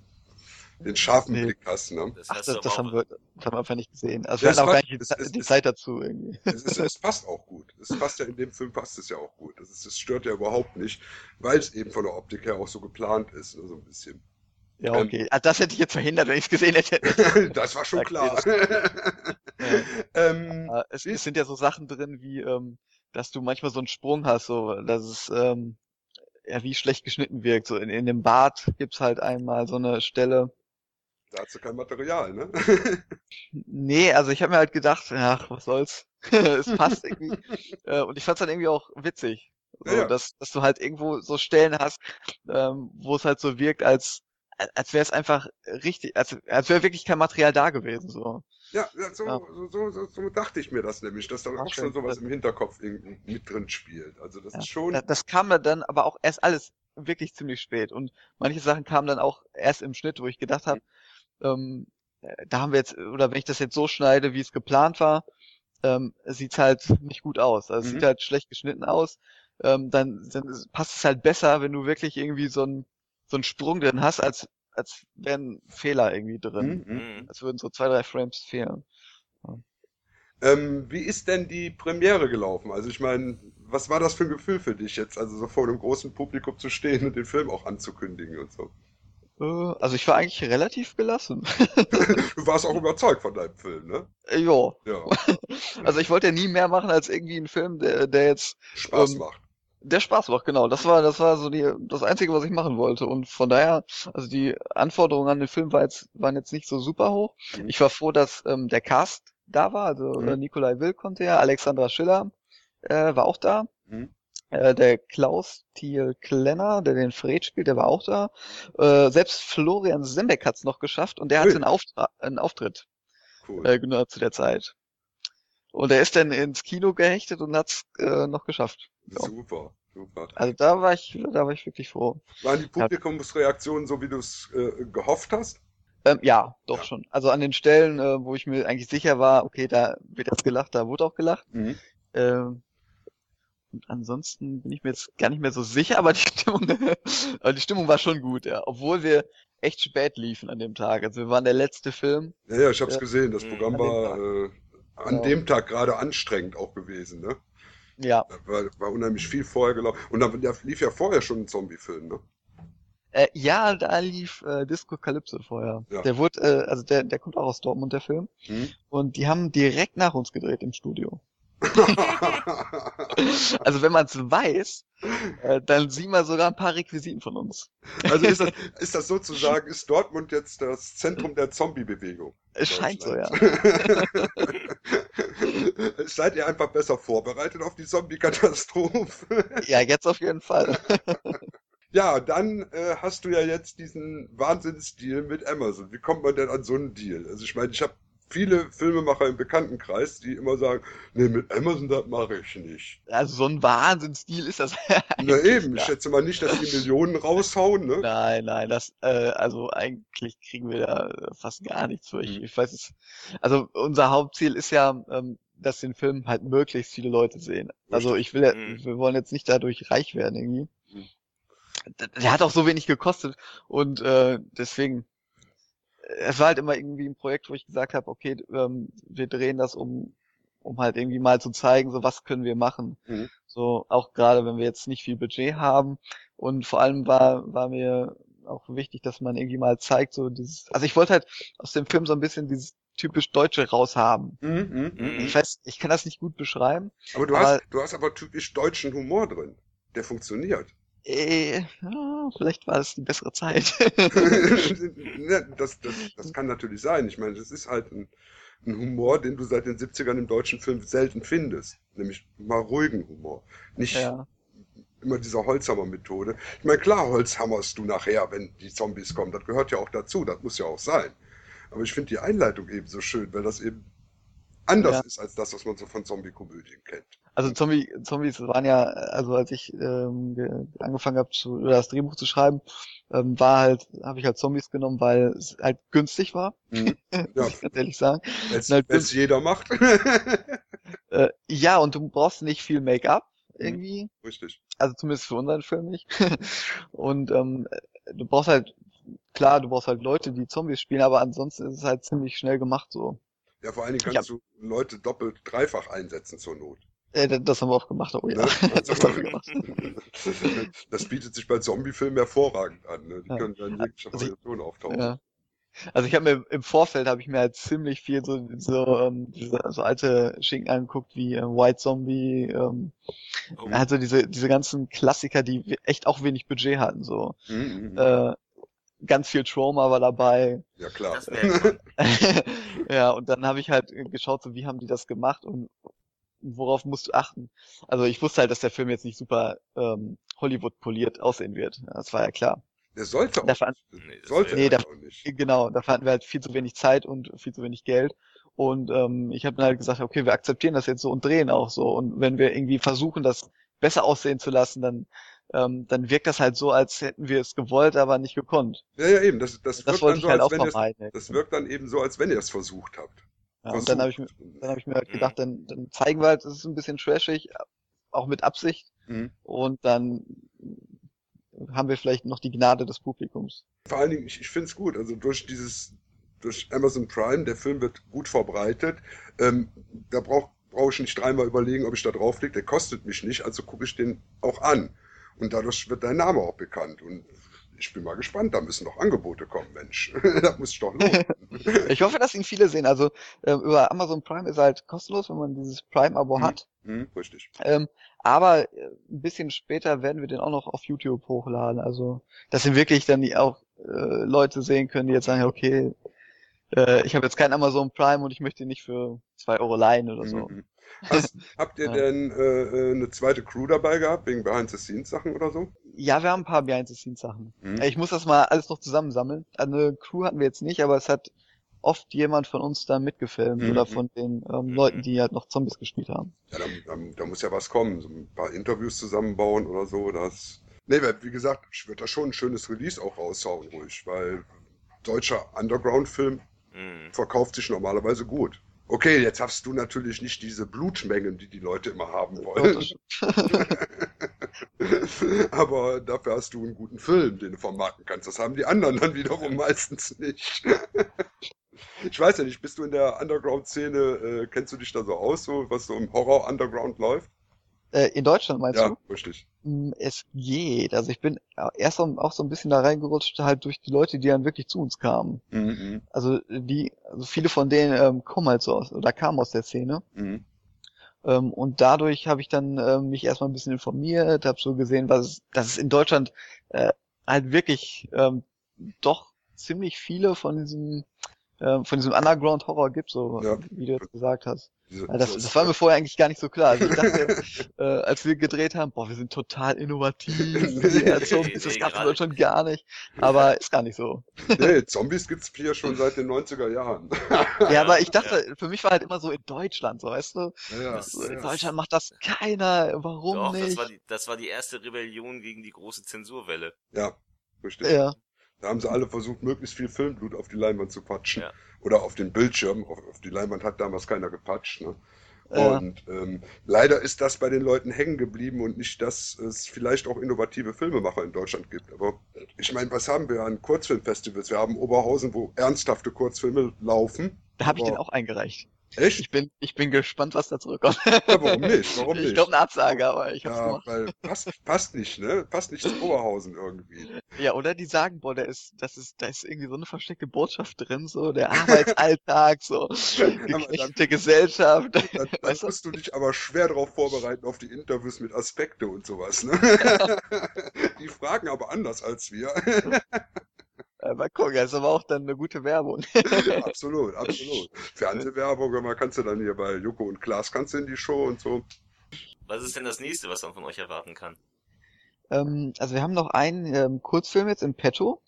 den scharfen Nee. Blick hast, ne? Das Ach, das, das haben wir, das haben wir einfach nicht gesehen. Also Ja, wir es hatten auch gar nicht die, es- die es- Zeit dazu irgendwie. Es, ist, es passt auch gut. Es passt ja in dem Film passt es ja auch gut. Das, ist, das stört ja überhaupt nicht, weil es eben von der Optik her auch so geplant ist, ne, so ein bisschen. Ja, okay. Ah, das hätte ich jetzt verhindert, wenn ich es gesehen hätte. das war schon klar. es, es sind ja so Sachen drin wie, ähm, dass du manchmal so einen Sprung hast, so, dass es, ähm, ja, wie schlecht geschnitten wirkt. So in, in dem Bad gibt's halt einmal so eine Stelle. da hast du kein Material, ne? Nee, also ich habe mir halt gedacht, ach, was soll's. es passt irgendwie. äh, und ich fand's dann irgendwie auch witzig. So, ja. Dass, dass du halt irgendwo so Stellen hast, ähm, wo es halt so wirkt, als als wäre es einfach richtig, als, als wäre wirklich kein Material da gewesen. So. Ja, so, Ja. So, so, so, so dachte ich mir das nämlich, dass da auch schon schön. sowas im Hinterkopf mit drin spielt. Also das Ja. ist schon. Da- Das kam mir dann aber auch erst alles wirklich ziemlich spät. Und manche Sachen kamen dann auch erst im Schnitt, wo ich gedacht habe, ähm, äh, da haben wir jetzt, oder wenn ich das jetzt so schneide, wie es geplant war, ähm, sieht's halt nicht gut aus. Also es Mhm. sieht halt schlecht geschnitten aus. Ähm, dann, dann passt es halt besser, wenn du wirklich irgendwie so einen so einen Sprung drin hast, als als wären Fehler irgendwie drin. Mhm. Mhm. Als würden so zwei, drei Frames fehlen. Ähm, wie ist denn die Premiere gelaufen? Also ich meine, was war das für ein Gefühl für dich jetzt, also so vor einem großen Publikum zu stehen und den Film auch anzukündigen und so? Äh, Also ich war eigentlich relativ gelassen. Du warst auch überzeugt von deinem Film, ne? Ja. Ja, Also ich wollte ja nie mehr machen als irgendwie einen Film, der, der jetzt Spaß Ähm, macht. Der Spaß macht, genau. Das war, das war so die, das Einzige, was ich machen wollte. Und von daher, also die Anforderungen an den Film war jetzt, waren jetzt nicht so super hoch. Mhm. Ich war froh, dass ähm, der Cast da war. Also Mhm. äh, Nikolai Will konnte ja, Alexandra Schiller äh, war auch da. Mhm. Äh, der Klaus Thiel Klenner, der den Fred spielt, der war auch da. Äh, selbst Florian Sembeck hat's noch geschafft und der Ui. hatte einen, Auftra einen Auftritt Cool. äh, genau zu der Zeit. Und er ist dann ins Kino gehechtet und hat's äh, noch geschafft. Ja. Super, super. Also da war ich, da war ich wirklich froh. Waren die Publikumsreaktionen so, wie du es äh, gehofft hast? Ähm, ja, doch Ja. schon. Also an den Stellen, äh, wo ich mir eigentlich sicher war, okay, da wird jetzt gelacht, da wurde auch gelacht. Mhm. Ähm, und ansonsten bin ich mir jetzt gar nicht mehr so sicher, aber die Stimmung, aber die Stimmung war schon gut, ja. Obwohl wir echt spät liefen an dem Tag. Also wir waren der letzte Film. Ja, ja, ich hab's Ja. gesehen. Das Mhm. Programm An dem war äh, an Ja. dem Tag gerade anstrengend auch gewesen, ne? Ja. Da war, war unheimlich viel vorher gelaufen. Und dann ja, lief ja vorher schon ein Zombie-Film, ne? Äh, ja, da lief äh, Disco Calypso vorher. Ja. Der wurde, äh, also der, der kommt auch aus Dortmund, der Film. Hm? Und die haben direkt nach uns gedreht im Studio. Also wenn man es weiß, äh, dann sieht man sogar ein paar Requisiten von uns. also ist das, ist das sozusagen, ist Dortmund jetzt das Zentrum der Zombie-Bewegung? Es scheint so, ja. Seid ihr einfach besser vorbereitet auf die Zombie-Katastrophe? Ja, jetzt auf jeden Fall. Ja, dann äh, hast du ja jetzt diesen Wahnsinnsdeal mit Amazon. Wie kommt man denn an so einen Deal? Also ich meine, ich habe viele Filmemacher im Bekanntenkreis, die immer sagen, nee, mit Amazon das mache ich nicht. Also so ein Wahnsinnsdeal ist das. Na eben, ich schätze mal nicht, dass die Millionen raushauen, ne? Nein, nein, das, äh, also eigentlich kriegen wir da fast gar nichts für. Ich, Mhm. ich weiß es. Also unser Hauptziel ist ja, ähm, dass den Film halt möglichst viele Leute sehen. Also ich will ja, Mhm. wir wollen jetzt nicht dadurch reich werden irgendwie. Mhm. Der, hat auch so wenig gekostet und äh, deswegen. äh, Es war halt immer irgendwie ein Projekt, wo ich gesagt habe, okay, ähm, wir drehen das um, um halt irgendwie mal zu zeigen, so was können wir machen. Mhm. So auch gerade, wenn wir jetzt nicht viel Budget haben und vor allem war war mir auch wichtig, dass man irgendwie mal zeigt, so dieses, also ich wollte halt aus dem Film so ein bisschen dieses typisch Deutsche raushaben. Mhm, mhm. Mhm. Ich weiß, ich kann das nicht gut beschreiben. Aber du Aber- hast, du hast aber typisch deutschen Humor drin. Der funktioniert. Äh, ja, vielleicht war es die bessere Zeit. Das, das, das kann natürlich sein. Ich meine, das ist halt ein, ein Humor, den du seit den 70ern im deutschen Film selten findest. Nämlich mal ruhigen Humor. Nicht ja. immer dieser Holzhammer-Methode. Ich meine, klar holzhammerst du nachher, wenn die Zombies kommen. Das gehört ja auch dazu. Das muss ja auch sein. Aber ich finde die Einleitung eben so schön, weil das eben anders Ja. ist als das, was man so von Zombie-Komödien kennt. Also Zombie, Zombies waren ja, also als ich ähm, ge- angefangen habe zu oder das Drehbuch zu schreiben, ähm, war halt, habe ich halt Zombies genommen, weil es halt günstig war, Mhm. Ja, muss ich ganz ehrlich sagen. wenn es Na, jeder macht. Äh, ja, und du brauchst nicht viel Make-up Mhm. irgendwie, Richtig. also zumindest für unseren Film nicht. und ähm, du brauchst halt, klar, du brauchst halt Leute, die Zombies spielen, aber ansonsten ist es halt ziemlich schnell gemacht so. Ja, vor allen Dingen Ja. kannst du Leute doppelt, dreifach einsetzen zur Not. Äh, das- das haben wir auch gemacht, oh ja. Ne? das wir gemacht. Das bietet sich bei Zombiefilmen hervorragend an. Ne? Die Ja. können dann jeglicher Also ich- Variation auftauchen. Ja. Also ich habe mir im Vorfeld habe ich mir halt ziemlich viel so so ähm, diese so alte Schinken angeguckt wie äh, White Zombie, ähm, Oh. also diese diese ganzen Klassiker, die echt auch wenig Budget hatten so. Mhm, mhm. Äh, ganz viel Trauma war dabei. ja, klar. Ja, und dann habe ich halt geschaut, so wie haben die das gemacht und worauf musst du achten. Also ich wusste halt, dass der Film jetzt nicht super ähm, Hollywood poliert aussehen wird. Das war ja klar. Der sollte auch Ver- nicht. Nee, das sollte Nee, er der- auch nicht. Genau, da hatten wir halt viel zu wenig Zeit und viel zu wenig Geld. Und ähm, ich habe dann halt gesagt, okay, wir akzeptieren das jetzt so und drehen auch so. Und wenn wir irgendwie versuchen, das besser aussehen zu lassen, dann, ähm, dann wirkt das halt so, als hätten wir es gewollt, aber nicht gekonnt. Ja, ja, eben. Das, das, Das wirkt dann so, halt als wenn vermeiden. das wirkt dann eben so, als wenn ihr es versucht habt. Ja, und dann habe ich, mir- Versucht. dann hab ich mir halt gedacht, dann, dann zeigen wir halt, es ist ein bisschen trashig, auch mit Absicht. Mhm. Und dann haben wir vielleicht noch die Gnade des Publikums. Vor allen Dingen, ich, ich finde es gut. Also durch dieses, durch Amazon Prime, der Film wird gut verbreitet. Ähm, da brauch brauche ich nicht dreimal überlegen, ob ich da draufklicke. Der kostet mich nicht, also gucke ich den auch an. Und dadurch wird dein Name auch bekannt. Und ich bin mal gespannt, da müssen noch Angebote kommen, Mensch. das muss ich doch lohnen. Ich hoffe, dass ihn viele sehen. Also ähm, über Amazon Prime ist er halt kostenlos, wenn man dieses Prime-Abo Mhm. hat. hm, richtig. Ähm, aber äh, ein bisschen später werden wir den auch noch auf YouTube hochladen. Also, dass ihn wirklich dann die auch äh, Leute sehen können, die jetzt sagen, okay, äh, ich habe jetzt kein Amazon Prime und ich möchte ihn nicht für zwei Euro leihen oder so. Mhm. Hast, habt ihr Ja. denn äh, äh, eine zweite Crew dabei gehabt, wegen Behind-the-Scenes-Sachen oder so? Ja, wir haben ein paar Behind-the-Scenes-Sachen. Mhm. Ich muss das mal alles noch zusammensammeln. Eine Crew hatten wir jetzt nicht, aber es hat oft jemand von uns da mitgefilmt Mhm. oder von den ähm, Leuten, die halt noch Zombies gespielt haben. Ja, da, da, da muss ja was kommen. So ein paar Interviews zusammenbauen oder so. Das. Nee, wie gesagt, ich würde da schon ein schönes Release auch raushauen, ruhig, weil deutscher Underground-Film Mhm. verkauft sich normalerweise gut. Okay, jetzt hast du natürlich nicht diese Blutmengen, die die Leute immer haben wollen. Aber dafür hast du einen guten Film, den du vermarkten kannst. Das haben die anderen dann wiederum meistens nicht. Ich weiß ja nicht, bist du in der Underground-Szene, äh, kennst du dich da so aus, so was so im Horror-Underground läuft? Äh, in Deutschland meinst Ja, du? richtig. Mm, Es geht. Also ich bin äh, erst auch so ein bisschen da reingerutscht, halt durch die Leute, die dann wirklich zu uns kamen. Mhm, Also die, also viele von denen ähm, kommen halt so aus oder kamen aus der Szene. mhm, Ähm, und dadurch habe ich dann ähm, mich erstmal ein bisschen informiert, habe so gesehen, was dass es in Deutschland äh, halt wirklich ähm, doch ziemlich viele von diesem ähm, von diesem Underground Horror gibt, so Ja. wie du jetzt gesagt hast. Ja, das, so- das war mir vorher eigentlich gar nicht so klar. Also ich dachte, äh, als wir gedreht haben, boah, wir sind total innovativ, ja, Zombies, das in gerade- Deutschland gar nicht. Aber ist gar nicht so. Nee, Zombies gibt's hier schon seit den 90er Jahren. Ja, aber ich dachte, für mich war halt immer so in Deutschland, so weißt du, Ja, ja, Das- in ja. Deutschland macht das keiner, warum Doch, das nicht? war, die, das war die erste Rebellion gegen die große Zensurwelle. ja, richtig. Ja, Da haben sie alle versucht, möglichst viel Filmblut auf die Leinwand zu patschen. Ja. Oder auf den Bildschirm. Auf, auf die Leinwand hat damals keiner gepatscht. Ne? Ja. Und ähm, leider ist das bei den Leuten hängen geblieben und nicht, dass es vielleicht auch innovative Filmemacher in Deutschland gibt. Aber ich meine, was haben wir an Kurzfilmfestivals? Wir haben Oberhausen, wo ernsthafte Kurzfilme laufen. da habe ich den auch eingereicht. Echt? Ich bin, ich bin gespannt, was da zurückkommt. Ja, warum nicht? Warum ich nicht? glaube eine Absage, aber ich hab's ja, weil passt, passt nicht, ne? Passt nicht zu Oberhausen irgendwie. Ja, oder die sagen, boah, da ist, das ist, da ist irgendwie so eine versteckte Botschaft drin, so der Arbeitsalltag, so geknechtete Gesellschaft. Dann, dann musst du dich aber schwer darauf vorbereiten, auf die Interviews mit Aspekte und sowas. Ne? die fragen aber anders als wir. Äh, mal gucken, das ist aber auch dann eine gute Werbung. absolut, absolut. Fernsehwerbung, man kannst du dann hier bei Joko und Klaas kannst du in die Show und so. Was ist denn das nächste, was man von euch erwarten kann? Ähm, also wir haben noch einen ähm, Kurzfilm jetzt im Petto.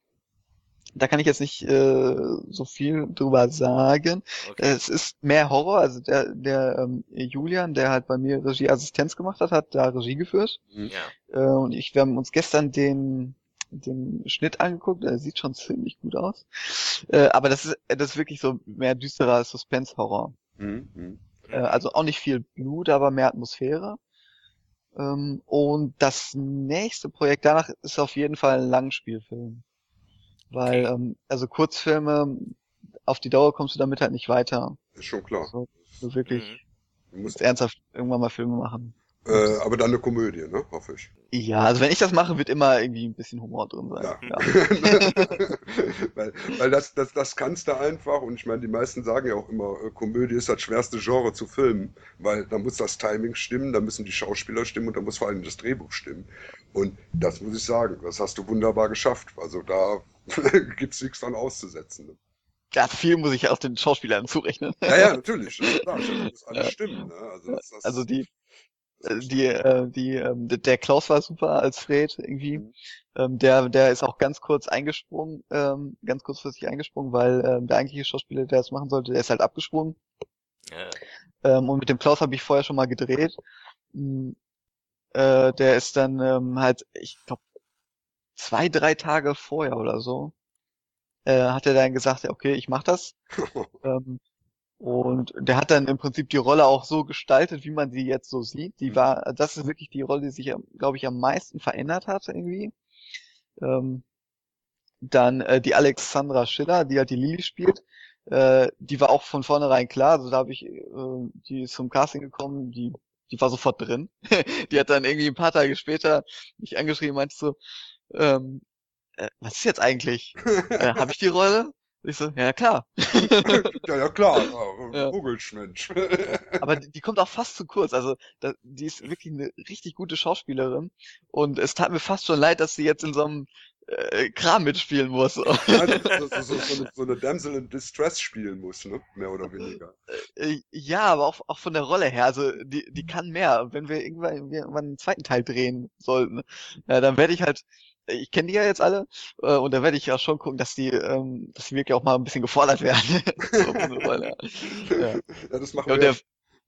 Da kann ich jetzt nicht äh, so viel drüber sagen. Okay. Es ist mehr Horror, also der, der ähm, Julian, der halt bei mir Regieassistenz gemacht hat, hat da Regie geführt. ja. Äh, und ich, wir haben uns gestern den, den Schnitt angeguckt, der sieht schon ziemlich gut aus. Äh, aber das ist, das ist wirklich so mehr düsterer Suspense-Horror. Mhm, mhm. Äh, also auch nicht viel Blut, aber mehr Atmosphäre. Ähm, und das nächste Projekt danach ist auf jeden Fall ein Langspielfilm. Weil, Okay. ähm, also Kurzfilme, auf die Dauer kommst du damit halt nicht weiter. Ist schon klar. So, so wirklich Mhm. Du musst, ernsthaft irgendwann mal Filme machen. Äh, aber dann eine Komödie, ne? Hoffe ich. Ja, also wenn ich das mache, wird immer irgendwie ein bisschen Humor drin sein. Ja. Ja. weil weil das, das, das kannst du einfach, und ich meine, die meisten sagen ja auch immer, äh, Komödie ist das schwerste Genre zu filmen, weil da muss das Timing stimmen, da müssen die Schauspieler stimmen und da muss vor allem das Drehbuch stimmen. Und das muss ich sagen, das hast du wunderbar geschafft. Also da gibt's nichts dran auszusetzen. Ne? Ja, viel muss ich auch den Schauspielern zurechnen. Ja, ja, natürlich. Das, klar, das muss alles stimmen. Ne? Also, das, das, Also die, äh, die, äh, die, ähm, der- Klaus war super als Fred irgendwie. Ähm, der, der ist auch ganz kurz eingesprungen, ähm, ganz kurzfristig eingesprungen, weil ähm, der eigentliche Schauspieler, der das machen sollte, der ist halt abgesprungen. Ja. Ähm, und mit dem Klaus habe ich vorher schon mal gedreht. Mm, Äh, der ist dann ähm, halt, ich glaube, zwei, drei Tage vorher oder so, äh, hat er dann gesagt, ja, okay, ich mach das. ähm, und der hat dann im Prinzip die Rolle auch so gestaltet, wie man sie jetzt so sieht. Die war, das ist wirklich die Rolle, die sich, glaube ich, am meisten verändert hat irgendwie. Ähm, dann äh, die Alexandra Schiller, die halt die Lili spielt, äh, die war auch von vornherein klar. Also da habe ich, äh, die ist zum Casting gekommen, die, die war sofort drin. die hat dann irgendwie ein paar Tage später mich angeschrieben, meinte so, ähm, äh, was ist jetzt eigentlich? äh, habe ich die Rolle? Ich so, ja klar. ja, ja, klar. Ja, Ja. Aber die, die kommt auch fast zu kurz. Also da, die ist wirklich eine richtig gute Schauspielerin. Und es tat mir fast schon leid, dass sie jetzt in so einem äh, Kram mitspielen muss. Ja, so, so, so, so, eine, Damsel in Distress spielen muss, ne? Mehr oder weniger. Äh, ja, aber auch, auch von der Rolle her. Also die, die kann mehr. Wenn wir irgendwann, irgendwann einen zweiten Teil drehen sollten, ja, dann werde ich halt, ich kenne die ja jetzt alle, äh, und da werde ich ja schon gucken, dass die, ähm, dass die wirklich auch mal ein bisschen gefordert werden. so. Ja. Ja, das machen, Ja, wir, der,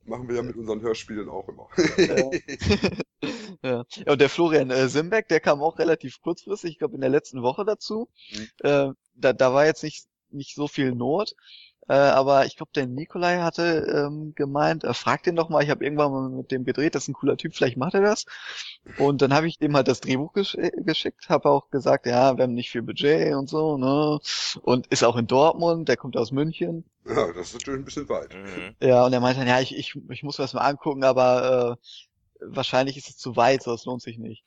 machen wir ja mit unseren Hörspielen auch immer. ja. ja, und der Florian äh, Simbeck, der kam auch relativ kurzfristig, ich glaube in der letzten Woche dazu. Mhm. Äh, da, da war jetzt nicht, nicht so viel Not. Äh, aber ich glaube, der Nikolai hatte ähm, gemeint, äh, frag den doch mal, ich habe irgendwann mal mit dem gedreht, das ist ein cooler Typ, vielleicht macht er das. Und dann habe ich dem halt das Drehbuch gesch äh, geschickt, habe auch gesagt, ja, wir haben nicht viel Budget und so, ne? Und ist auch in Dortmund, der kommt aus München. Ja, das ist natürlich ein bisschen weit. Mhm. Ja, und er meinte dann, ja, ich, ich, ich muss mir das mal angucken, aber äh, wahrscheinlich ist es zu weit, so das lohnt sich nicht.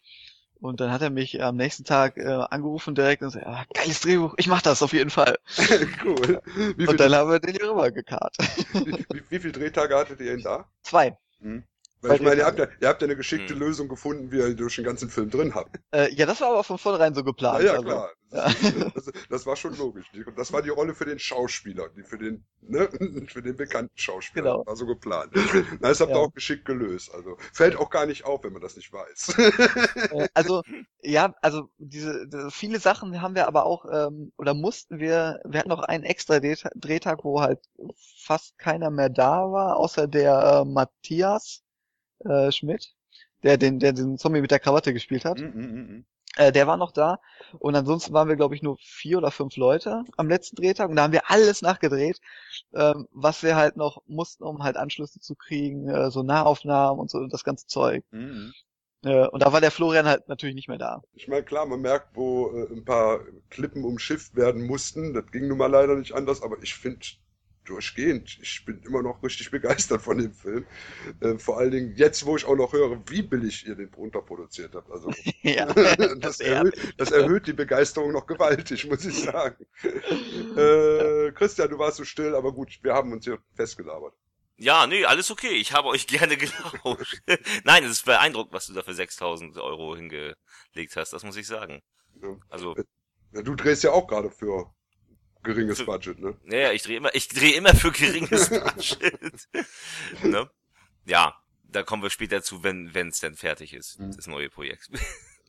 Und dann hat er mich am nächsten Tag äh, angerufen direkt und so, ja, geiles Drehbuch, ich mach das auf jeden Fall. cool. Wie, Und dann haben wir den hier rübergekarrt. wie, wie, wie viele Drehtage hattet ihr denn da? Zwei. Weil ich meine, ihr habt, ja, ihr habt ja eine geschickte Hm. Lösung gefunden, wie ihr durch den ganzen Film drin habt. Äh, ja, das war aber von vornherein so Ja, geplant. ja, also. klar. ja. Das, das war schon logisch. Das war die Rolle für den Schauspieler, die für den, ne, für den bekannten Schauspieler. Genau. Das war so geplant. Na, das habt ihr Ja. auch geschickt gelöst. Also fällt auch gar nicht auf, wenn man das nicht weiß. Äh, also, ja, also diese, viele Sachen haben wir aber auch, ähm, oder mussten wir, wir hatten noch einen extra Drehta- Drehtag, wo halt fast keiner mehr da war, außer der äh, Matthias äh, Schmidt, der den, der den Zombie mit der Krawatte gespielt hat. Mm, mm, mm, mm. Äh, der war noch da. Und ansonsten waren wir, glaube ich, nur vier oder fünf Leute am letzten Drehtag. Und da haben wir alles nachgedreht, ähm, was wir halt noch mussten, um halt Anschlüsse zu kriegen, äh, so Nahaufnahmen und so das ganze Zeug. Mm, mm. Äh, und da war der Florian halt natürlich nicht mehr da. Ich meine, klar, man merkt, wo ein paar Klippen umschifft werden mussten. Das ging nun mal leider nicht anders, aber ich finde durchgehend, ich bin immer noch richtig begeistert von dem Film. Äh, vor allen Dingen jetzt, wo ich auch noch höre, wie billig ihr den runterproduziert habt. Also ja, das, erhöht, das erhöht die Begeisterung noch gewaltig, muss ich sagen. Äh, Christian, du warst so still, aber gut, wir haben uns hier festgelabert. Ja, nee, alles okay. Ich habe euch gerne gelauscht. Nein, es ist beeindruckend, was du da für 6000 Euro hingelegt hast. Das muss ich sagen. Ja. Also, Ja, du drehst ja auch gerade für geringes Für- Budget, ne? naja, ich drehe immer, ich drehe immer für geringes Budget. ne? Ja, da kommen wir später zu, wenn es denn fertig ist, Mhm. das neue Projekt.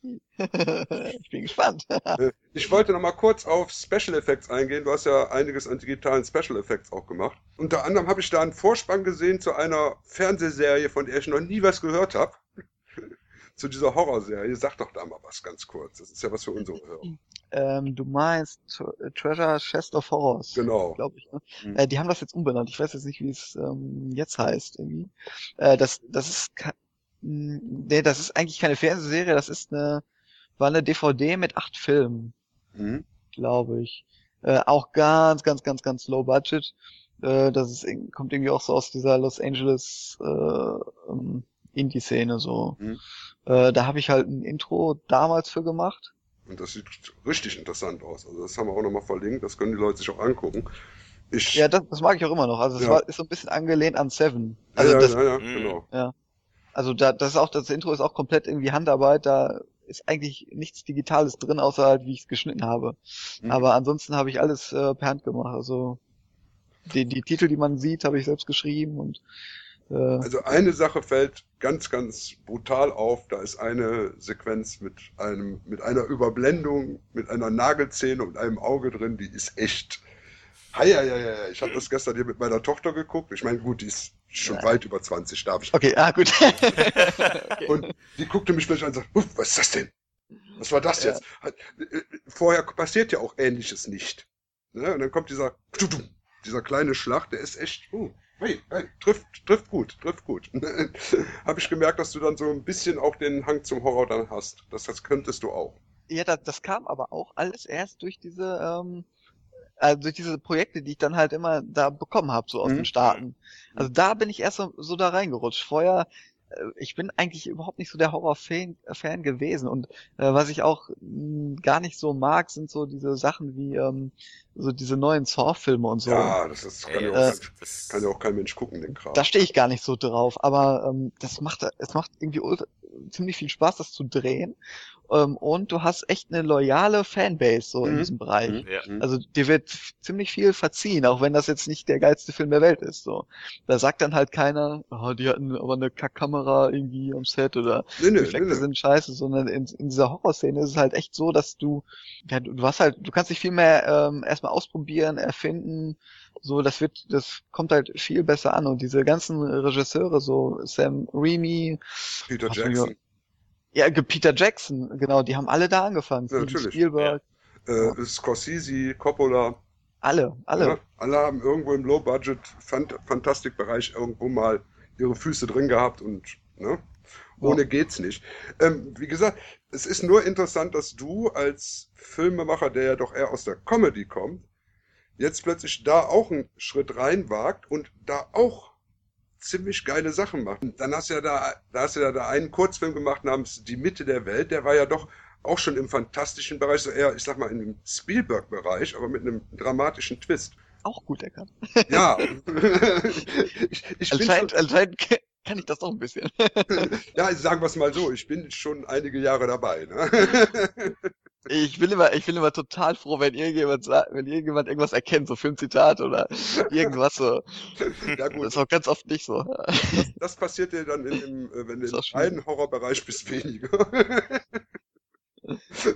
ich bin gespannt. Äh, Ich wollte noch mal kurz auf Special Effects eingehen. Du hast ja einiges an digitalen Special Effects auch gemacht. Unter anderem habe ich da einen Vorspann gesehen zu einer Fernsehserie, von der ich noch nie was gehört habe. zu dieser Horrorserie. Sag doch da mal was ganz kurz. Das ist ja was für unsere Hörer. Ähm, du meinst Tr- Treasure Chest of Horrors, Genau. glaube ich. Ne? Mhm. Äh, die haben das jetzt umbenannt. Ich weiß jetzt nicht, wie es ähm, jetzt heißt irgendwie. Äh, das, das ist, mh, nee, das ist eigentlich keine Fernsehserie. Das ist eine, war eine DVD mit acht Filmen. Mhm. glaube ich. Äh, auch ganz, ganz, ganz, ganz low budget. Äh, das ist, kommt irgendwie auch so aus dieser Los Angeles äh, ähm, Indie-Szene so. Mhm. Äh, da habe ich halt ein Intro damals für gemacht. Und das sieht richtig interessant aus. Also das haben wir auch noch mal verlinkt. Das können die Leute sich auch angucken. Ich, Ja, das, das mag ich auch immer noch. Also es Ja. war, ist so ein bisschen angelehnt an Seven. ja, Also ja, das, ja, ja, Mhm. genau. also da, das ist auch, das Intro ist auch komplett irgendwie Handarbeit. Da ist eigentlich nichts Digitales drin, außer halt, wie ich es geschnitten habe. Mhm. Aber ansonsten habe ich alles äh, per Hand gemacht. Also die, die Titel, die man sieht, habe ich selbst geschrieben und Also eine Sache fällt ganz, ganz brutal auf. Da ist eine Sequenz mit einem, mit einer Überblendung, mit einer Nagelzähne und einem Auge drin, die ist echt. Heieiei, ich habe das gestern hier mit meiner Tochter geguckt. Ich meine, gut, die ist schon Ja. weit über 20, darf ich. okay, ah gut. Und die guckte mich gleich an und sagt, "Huff, was ist das denn? Was war das Ja. jetzt? Hat- äh, Vorher passiert ja auch Ähnliches nicht. Ne? Und dann kommt dieser, dieser kleine Schlag, der ist echt, uh, hey, hey, trifft, trifft gut, trifft gut. Habe ich gemerkt, dass du dann so ein bisschen auch den Hang zum Horror dann hast. Das, das könntest du auch. Ja, das, das kam aber auch alles erst durch diese, ähm, äh, durch diese Projekte, die ich dann halt immer da bekommen habe, so aus Mhm. den Staaten. Also da bin ich erst so, so da reingerutscht. Vorher, ich bin eigentlich überhaupt nicht so der Horror-Fan Fan gewesen. Und äh, was ich auch mh, gar nicht so mag, sind so diese Sachen wie ähm, so diese neuen Saw-Filme und so. Ja, das, ist, kann, Ey, ja auch, das, kein- das, kann ja auch kein Mensch gucken, den Kram. Da stehe ich gar nicht so drauf, aber ähm, das macht es macht irgendwie ziemlich viel Spaß, das zu drehen. Ähm, und du hast echt eine loyale Fanbase so in Mhm. diesem Bereich. Mhm. Ja. Also dir wird ziemlich viel verziehen, auch wenn das jetzt nicht der geilste Film der Welt ist. So, da sagt dann halt keiner, oh, die hatten aber eine Kackkamera irgendwie am Set oder die nee, Effekte nee. sind scheiße, sondern in, in dieser Horrorszene ist es halt echt so, dass du, ja, du, du hast halt, du kannst dich viel mehr ähm, erstmal ausprobieren, erfinden. So, das wird, das kommt halt viel besser an. Und diese ganzen Regisseure, so Sam Raimi, Peter Jackson. Ja, Peter Jackson, genau, die haben alle da angefangen. Ja, natürlich. Spielberg. Äh, Scorsese, Coppola. Alle, alle. Ja, alle haben irgendwo im Low-Budget Fant Fantastikbereich irgendwo mal ihre Füße drin gehabt und ne? ohne geht's nicht. Ähm, wie gesagt, es ist nur interessant, dass du als Filmemacher, der ja doch eher aus der Comedy kommt, jetzt plötzlich da auch einen Schritt rein wagt und da auch ziemlich geile Sachen macht. Dann hast du ja da, da hast du ja da einen Kurzfilm gemacht namens Die Mitte der Welt, der war ja doch auch schon im fantastischen Bereich, so eher, ich sag mal, im Spielberg-Bereich, aber mit einem dramatischen Twist. Auch gut erkannt. Ja. ich, ich Anscheinend, anscheinend kann ich das doch ein bisschen. ja, sagen wir es mal so, ich bin schon einige Jahre dabei. Ne? Ich bin immer, ich bin immer total froh, wenn irgendjemand wenn irgendjemand irgendwas erkennt, so Filmzitat oder irgendwas so. ja Das gut, ist auch ganz oft nicht so. das, das passiert dir dann in dem, äh, wenn du im schwierig. einen Horrorbereich bist, weniger.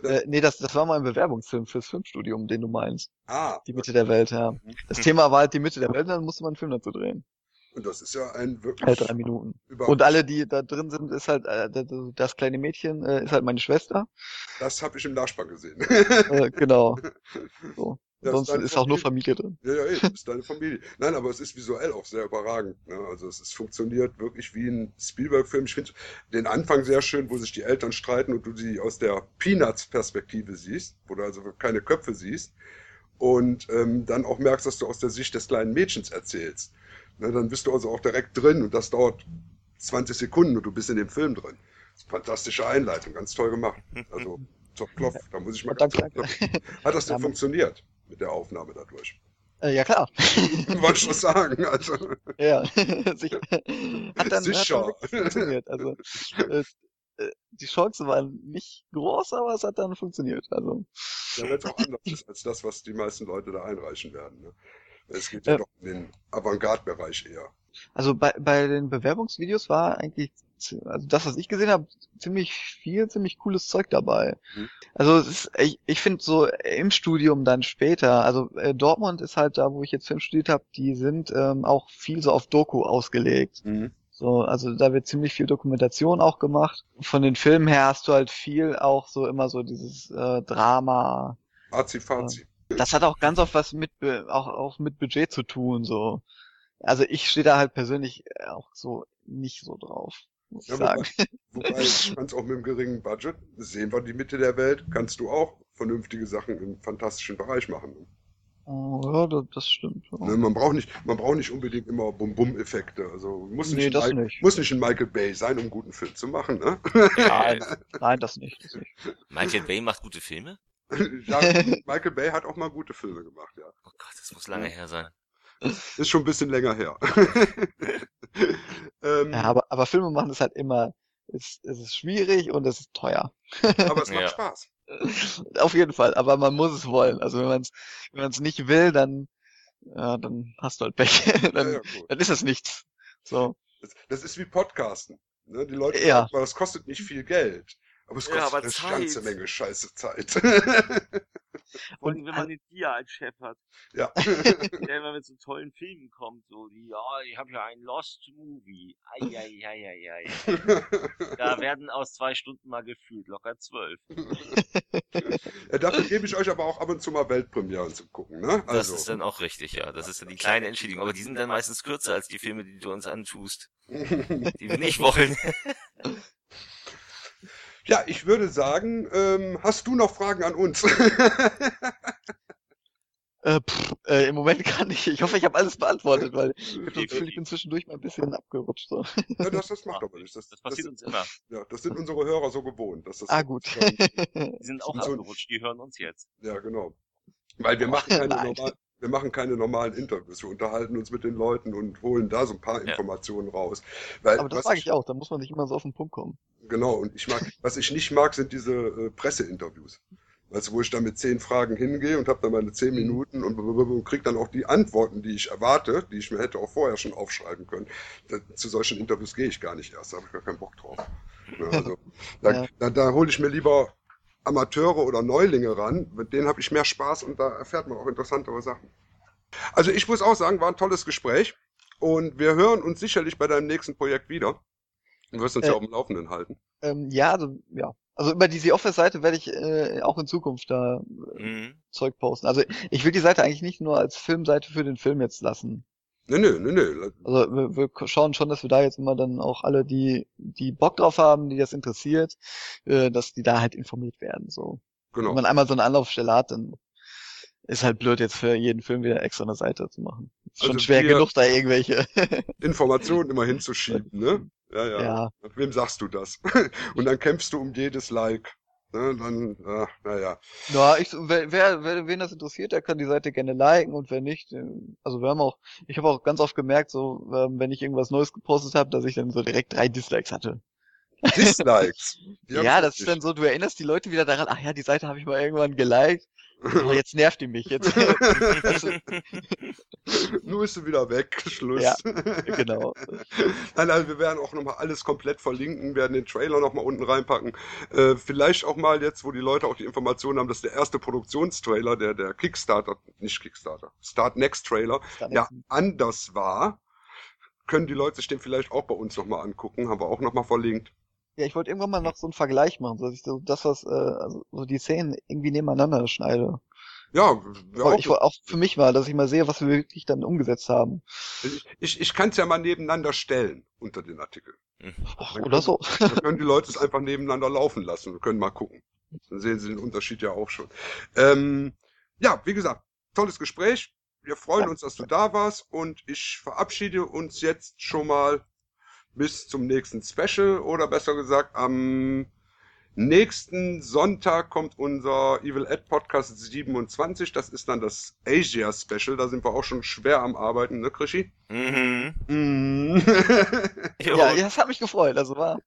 Äh, nee, das, das war mal ein Bewerbungsfilm fürs Filmstudium, den du meinst. ah, Die Mitte der Welt, ja. Das Thema war halt die Mitte der Welt, dann musste man einen Film dazu drehen. Und das ist ja ein Halt wirklich drei Minuten. Und alle, die da drin sind, ist halt, äh, das- kleine Mädchen äh, ist halt meine Schwester. das habe ich im Nachspann gesehen. Äh, genau. So. Das Sonst deine ist auch nur Familie drin. Ja, ja, das ist deine Familie. Nein, aber es ist visuell auch sehr überragend. Ne? Also es, es funktioniert wirklich wie ein Spielberg-Film. Ich finde den Anfang sehr schön, wo sich die Eltern streiten und du sie aus der Peanuts-Perspektive siehst, wo du also keine Köpfe siehst. Und ähm, dann auch merkst, dass du aus der Sicht des kleinen Mädchens erzählst. Ne, dann bist du also auch direkt drin und das dauert 20 Sekunden und du bist in dem Film drin. Fantastische Einleitung, ganz toll gemacht. Also top Klopf, da muss ich mal ganz Danke, danke. Hat das denn Ja, funktioniert mit der Aufnahme dadurch? Äh, ja klar. Wollte ich was sagen. Also, Ja, sicher. Hat dann, Sicher. Hat dann funktioniert. Also äh, äh, die Chancen waren nicht groß, aber es hat dann funktioniert. Also ja, es auch anders ist als das, was die meisten Leute da einreichen werden. Ne? Es geht ja, Ja. doch in den Avantgarde-Bereich eher. Also bei, bei den Bewerbungsvideos war eigentlich, also das, was ich gesehen habe, ziemlich viel, ziemlich cooles Zeug dabei. Mhm. Also es ist, ich, ich finde so im Studium dann später, also äh, Dortmund ist halt da, wo ich jetzt Film studiert habe, die sind ähm, auch viel so auf Doku ausgelegt. So, also da wird ziemlich viel Dokumentation auch gemacht. Von den Filmen her hast du halt viel auch so immer so dieses äh, Drama. Azi-Fazi. Das hat auch ganz oft was mit Be- auch auch mit Budget zu tun so. Also ich stehe da halt persönlich äh, auch so nicht so drauf, muss Ja, ich sagen. Wobei, ich kann's auch mit einem geringen Budget, sehen wir die Mitte der Welt, kannst du auch vernünftige Sachen im fantastischen Bereich machen. Oh, ja, das, das stimmt. Ja. Ne, man braucht nicht, man braucht nicht unbedingt immer Bum-Bum-Effekte. Also muss nicht, Nee, ein das Mike- nicht. muss nicht ein Michael Bay sein, um einen guten Film zu machen. Ne? Nein, nein, das nicht. Das nicht. Michael Bay macht gute Filme? Michael Bay hat auch mal gute Filme gemacht, ja. Oh Gott, das muss lange her sein. Ist schon ein bisschen länger her. ähm, Ja, aber, aber Filme machen ist halt immer, es, es ist schwierig und es ist teuer. aber es macht Ja. Spaß. Auf jeden Fall, aber man muss es wollen. Also wenn man es wenn man's nicht will, dann, ja, dann hast du halt Pech. Dann, ja, dann ist es nichts. So. das, das ist wie Podcasten. Ne? Die Leute Ja. sagen, das kostet nicht viel Geld, aber es Ja, kostet aber eine Zeit. ganze Menge scheiße Zeit. Allem, wenn man den Dia als Chef hat, ja. der immer mit so tollen Filmen kommt, so die, ja, ich habe ja einen Lost Movie. Eieieiei. Da werden aus zwei Stunden mal gefühlt locker zwölf. ja, dafür gebe ich euch aber auch ab und zu mal Weltpremieren zum Gucken. Ne? Das Also, ist dann auch richtig, ja. Das ist dann die kleine Entschädigung. Aber die sind dann meistens kürzer als die Filme, die du uns antust, die wir nicht wollen. Ja, ich würde sagen, ähm, hast du noch Fragen an uns? Äh, pff, äh, Im Moment kann ich. Ich hoffe, ich habe alles beantwortet, weil ich Gefühl, ich bin zwischendurch mal ein bisschen abgerutscht. So. ja, das, das macht aber nichts. Das, Das passiert das, uns immer. ja, das sind unsere Hörer so gewohnt. Dass das Ah, gut. Die sind auch So- abgerutscht, die hören uns jetzt. Ja, genau. Weil wir machen keine, Nein. Wir machen keine normalen Interviews. Wir unterhalten uns mit den Leuten und holen da so ein paar Ja. Informationen raus. Weil, Aber das sage ich auch, da muss man nicht immer so auf den Punkt kommen. Genau, und ich mag, was ich nicht mag, sind diese äh, Presseinterviews. Weißt du, wo ich dann mit zehn Fragen hingehe und habe dann meine zehn Minuten und, und krieg dann auch die Antworten, die ich erwarte, die ich mir hätte auch vorher schon aufschreiben können. Da, zu solchen Interviews gehe ich gar nicht erst, da habe ich gar keinen Bock drauf. Ja, also, da, Ja. da, da hole ich mir lieber Amateure oder Neulinge ran, mit denen habe ich mehr Spaß und da erfährt man auch interessantere Sachen. Also ich muss auch sagen, war ein tolles Gespräch und wir hören uns sicherlich bei deinem nächsten Projekt wieder. Du wirst uns Äh, ja auf dem Laufenden halten. Ähm, ja, also, ja, Also über die The Office-Seite werde ich äh, auch in Zukunft da Mhm. Zeug posten. Also ich will die Seite eigentlich nicht nur als Filmseite für den Film jetzt lassen. Nee, nee, nee, nee. Also wir, wir schauen schon, dass wir da jetzt immer dann auch alle, die, die Bock drauf haben, die das interessiert, äh, dass die da halt informiert werden. So. Wenn Genau. man einmal so eine Anlaufstelle hat, dann ist halt blöd, jetzt für jeden Film wieder extra eine Seite zu machen. Ist schon Also schwer genug, da irgendwelche. Informationen immer hinzuschieben, ne? Ja, ja. ja. Wem sagst du das? Und dann kämpfst du um jedes Like. Ne? Dann, äh, naja. Ja, ich, wer, wer, wen das interessiert, der kann die Seite gerne liken und wer nicht, äh, also wir haben auch, ich habe auch ganz oft gemerkt, so, ähm, wenn ich irgendwas Neues gepostet habe, dass ich dann so direkt drei Dislikes hatte. Dislikes. Ja, das ist dann so, du erinnerst die Leute wieder daran, ach ja, die Seite habe ich mal irgendwann geliked. Oh, jetzt nervt die mich. Jetzt, also, Nur ist sie wieder weg. Schluss. Ja, genau. Nein, nein, wir werden auch nochmal alles komplett verlinken, werden den Trailer nochmal unten reinpacken. Äh, vielleicht auch mal jetzt, wo die Leute auch die Informationen haben, dass der erste Produktionstrailer, der, der Kickstarter, nicht Kickstarter, Start Next Trailer, Start ja, Next. anders war. Können die Leute sich den vielleicht auch bei uns nochmal angucken, haben wir auch nochmal verlinkt. Ja, ich wollte irgendwann mal noch so einen Vergleich machen, so dass ich so das, was, äh, also so die Szenen irgendwie nebeneinander schneide. Ja, wir Auch, auch, ich, auch für mich mal, dass ich mal sehe, was wir wirklich dann umgesetzt haben. ich, ich, ich kann es ja mal nebeneinander stellen unter den Artikel. Ach, oder so. Dann können die Leute es einfach nebeneinander laufen lassen und können mal gucken. Dann sehen sie den Unterschied ja auch schon. Ähm, ja, wie gesagt, tolles Gespräch. Wir freuen uns, dass du da warst und ich verabschiede uns jetzt schon mal bis zum nächsten Special oder besser gesagt am nächsten Sonntag kommt unser Evil Ed Podcast 27. Das ist dann das Asia Special. Da sind wir auch schon schwer am Arbeiten, ne, Krischi? Mhm. Mm. Ja, das hat mich gefreut. Also war,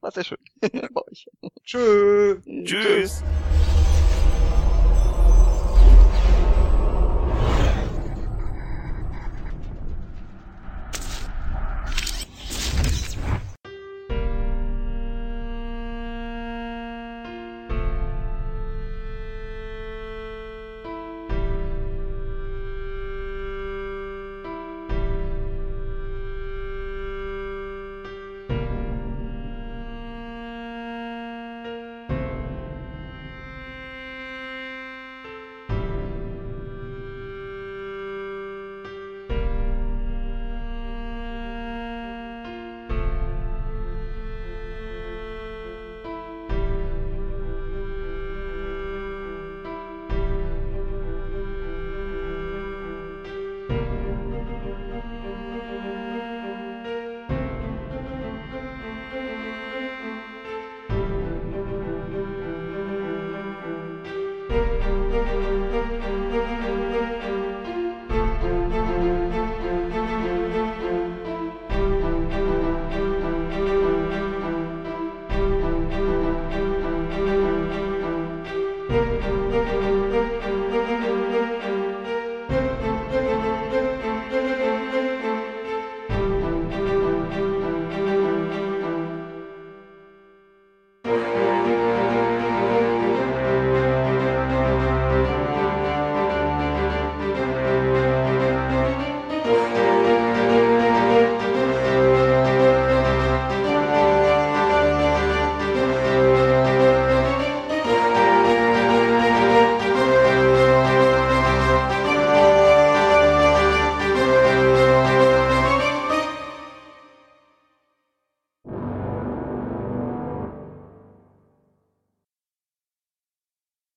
war sehr schön bei euch. Tschö. Tschüss.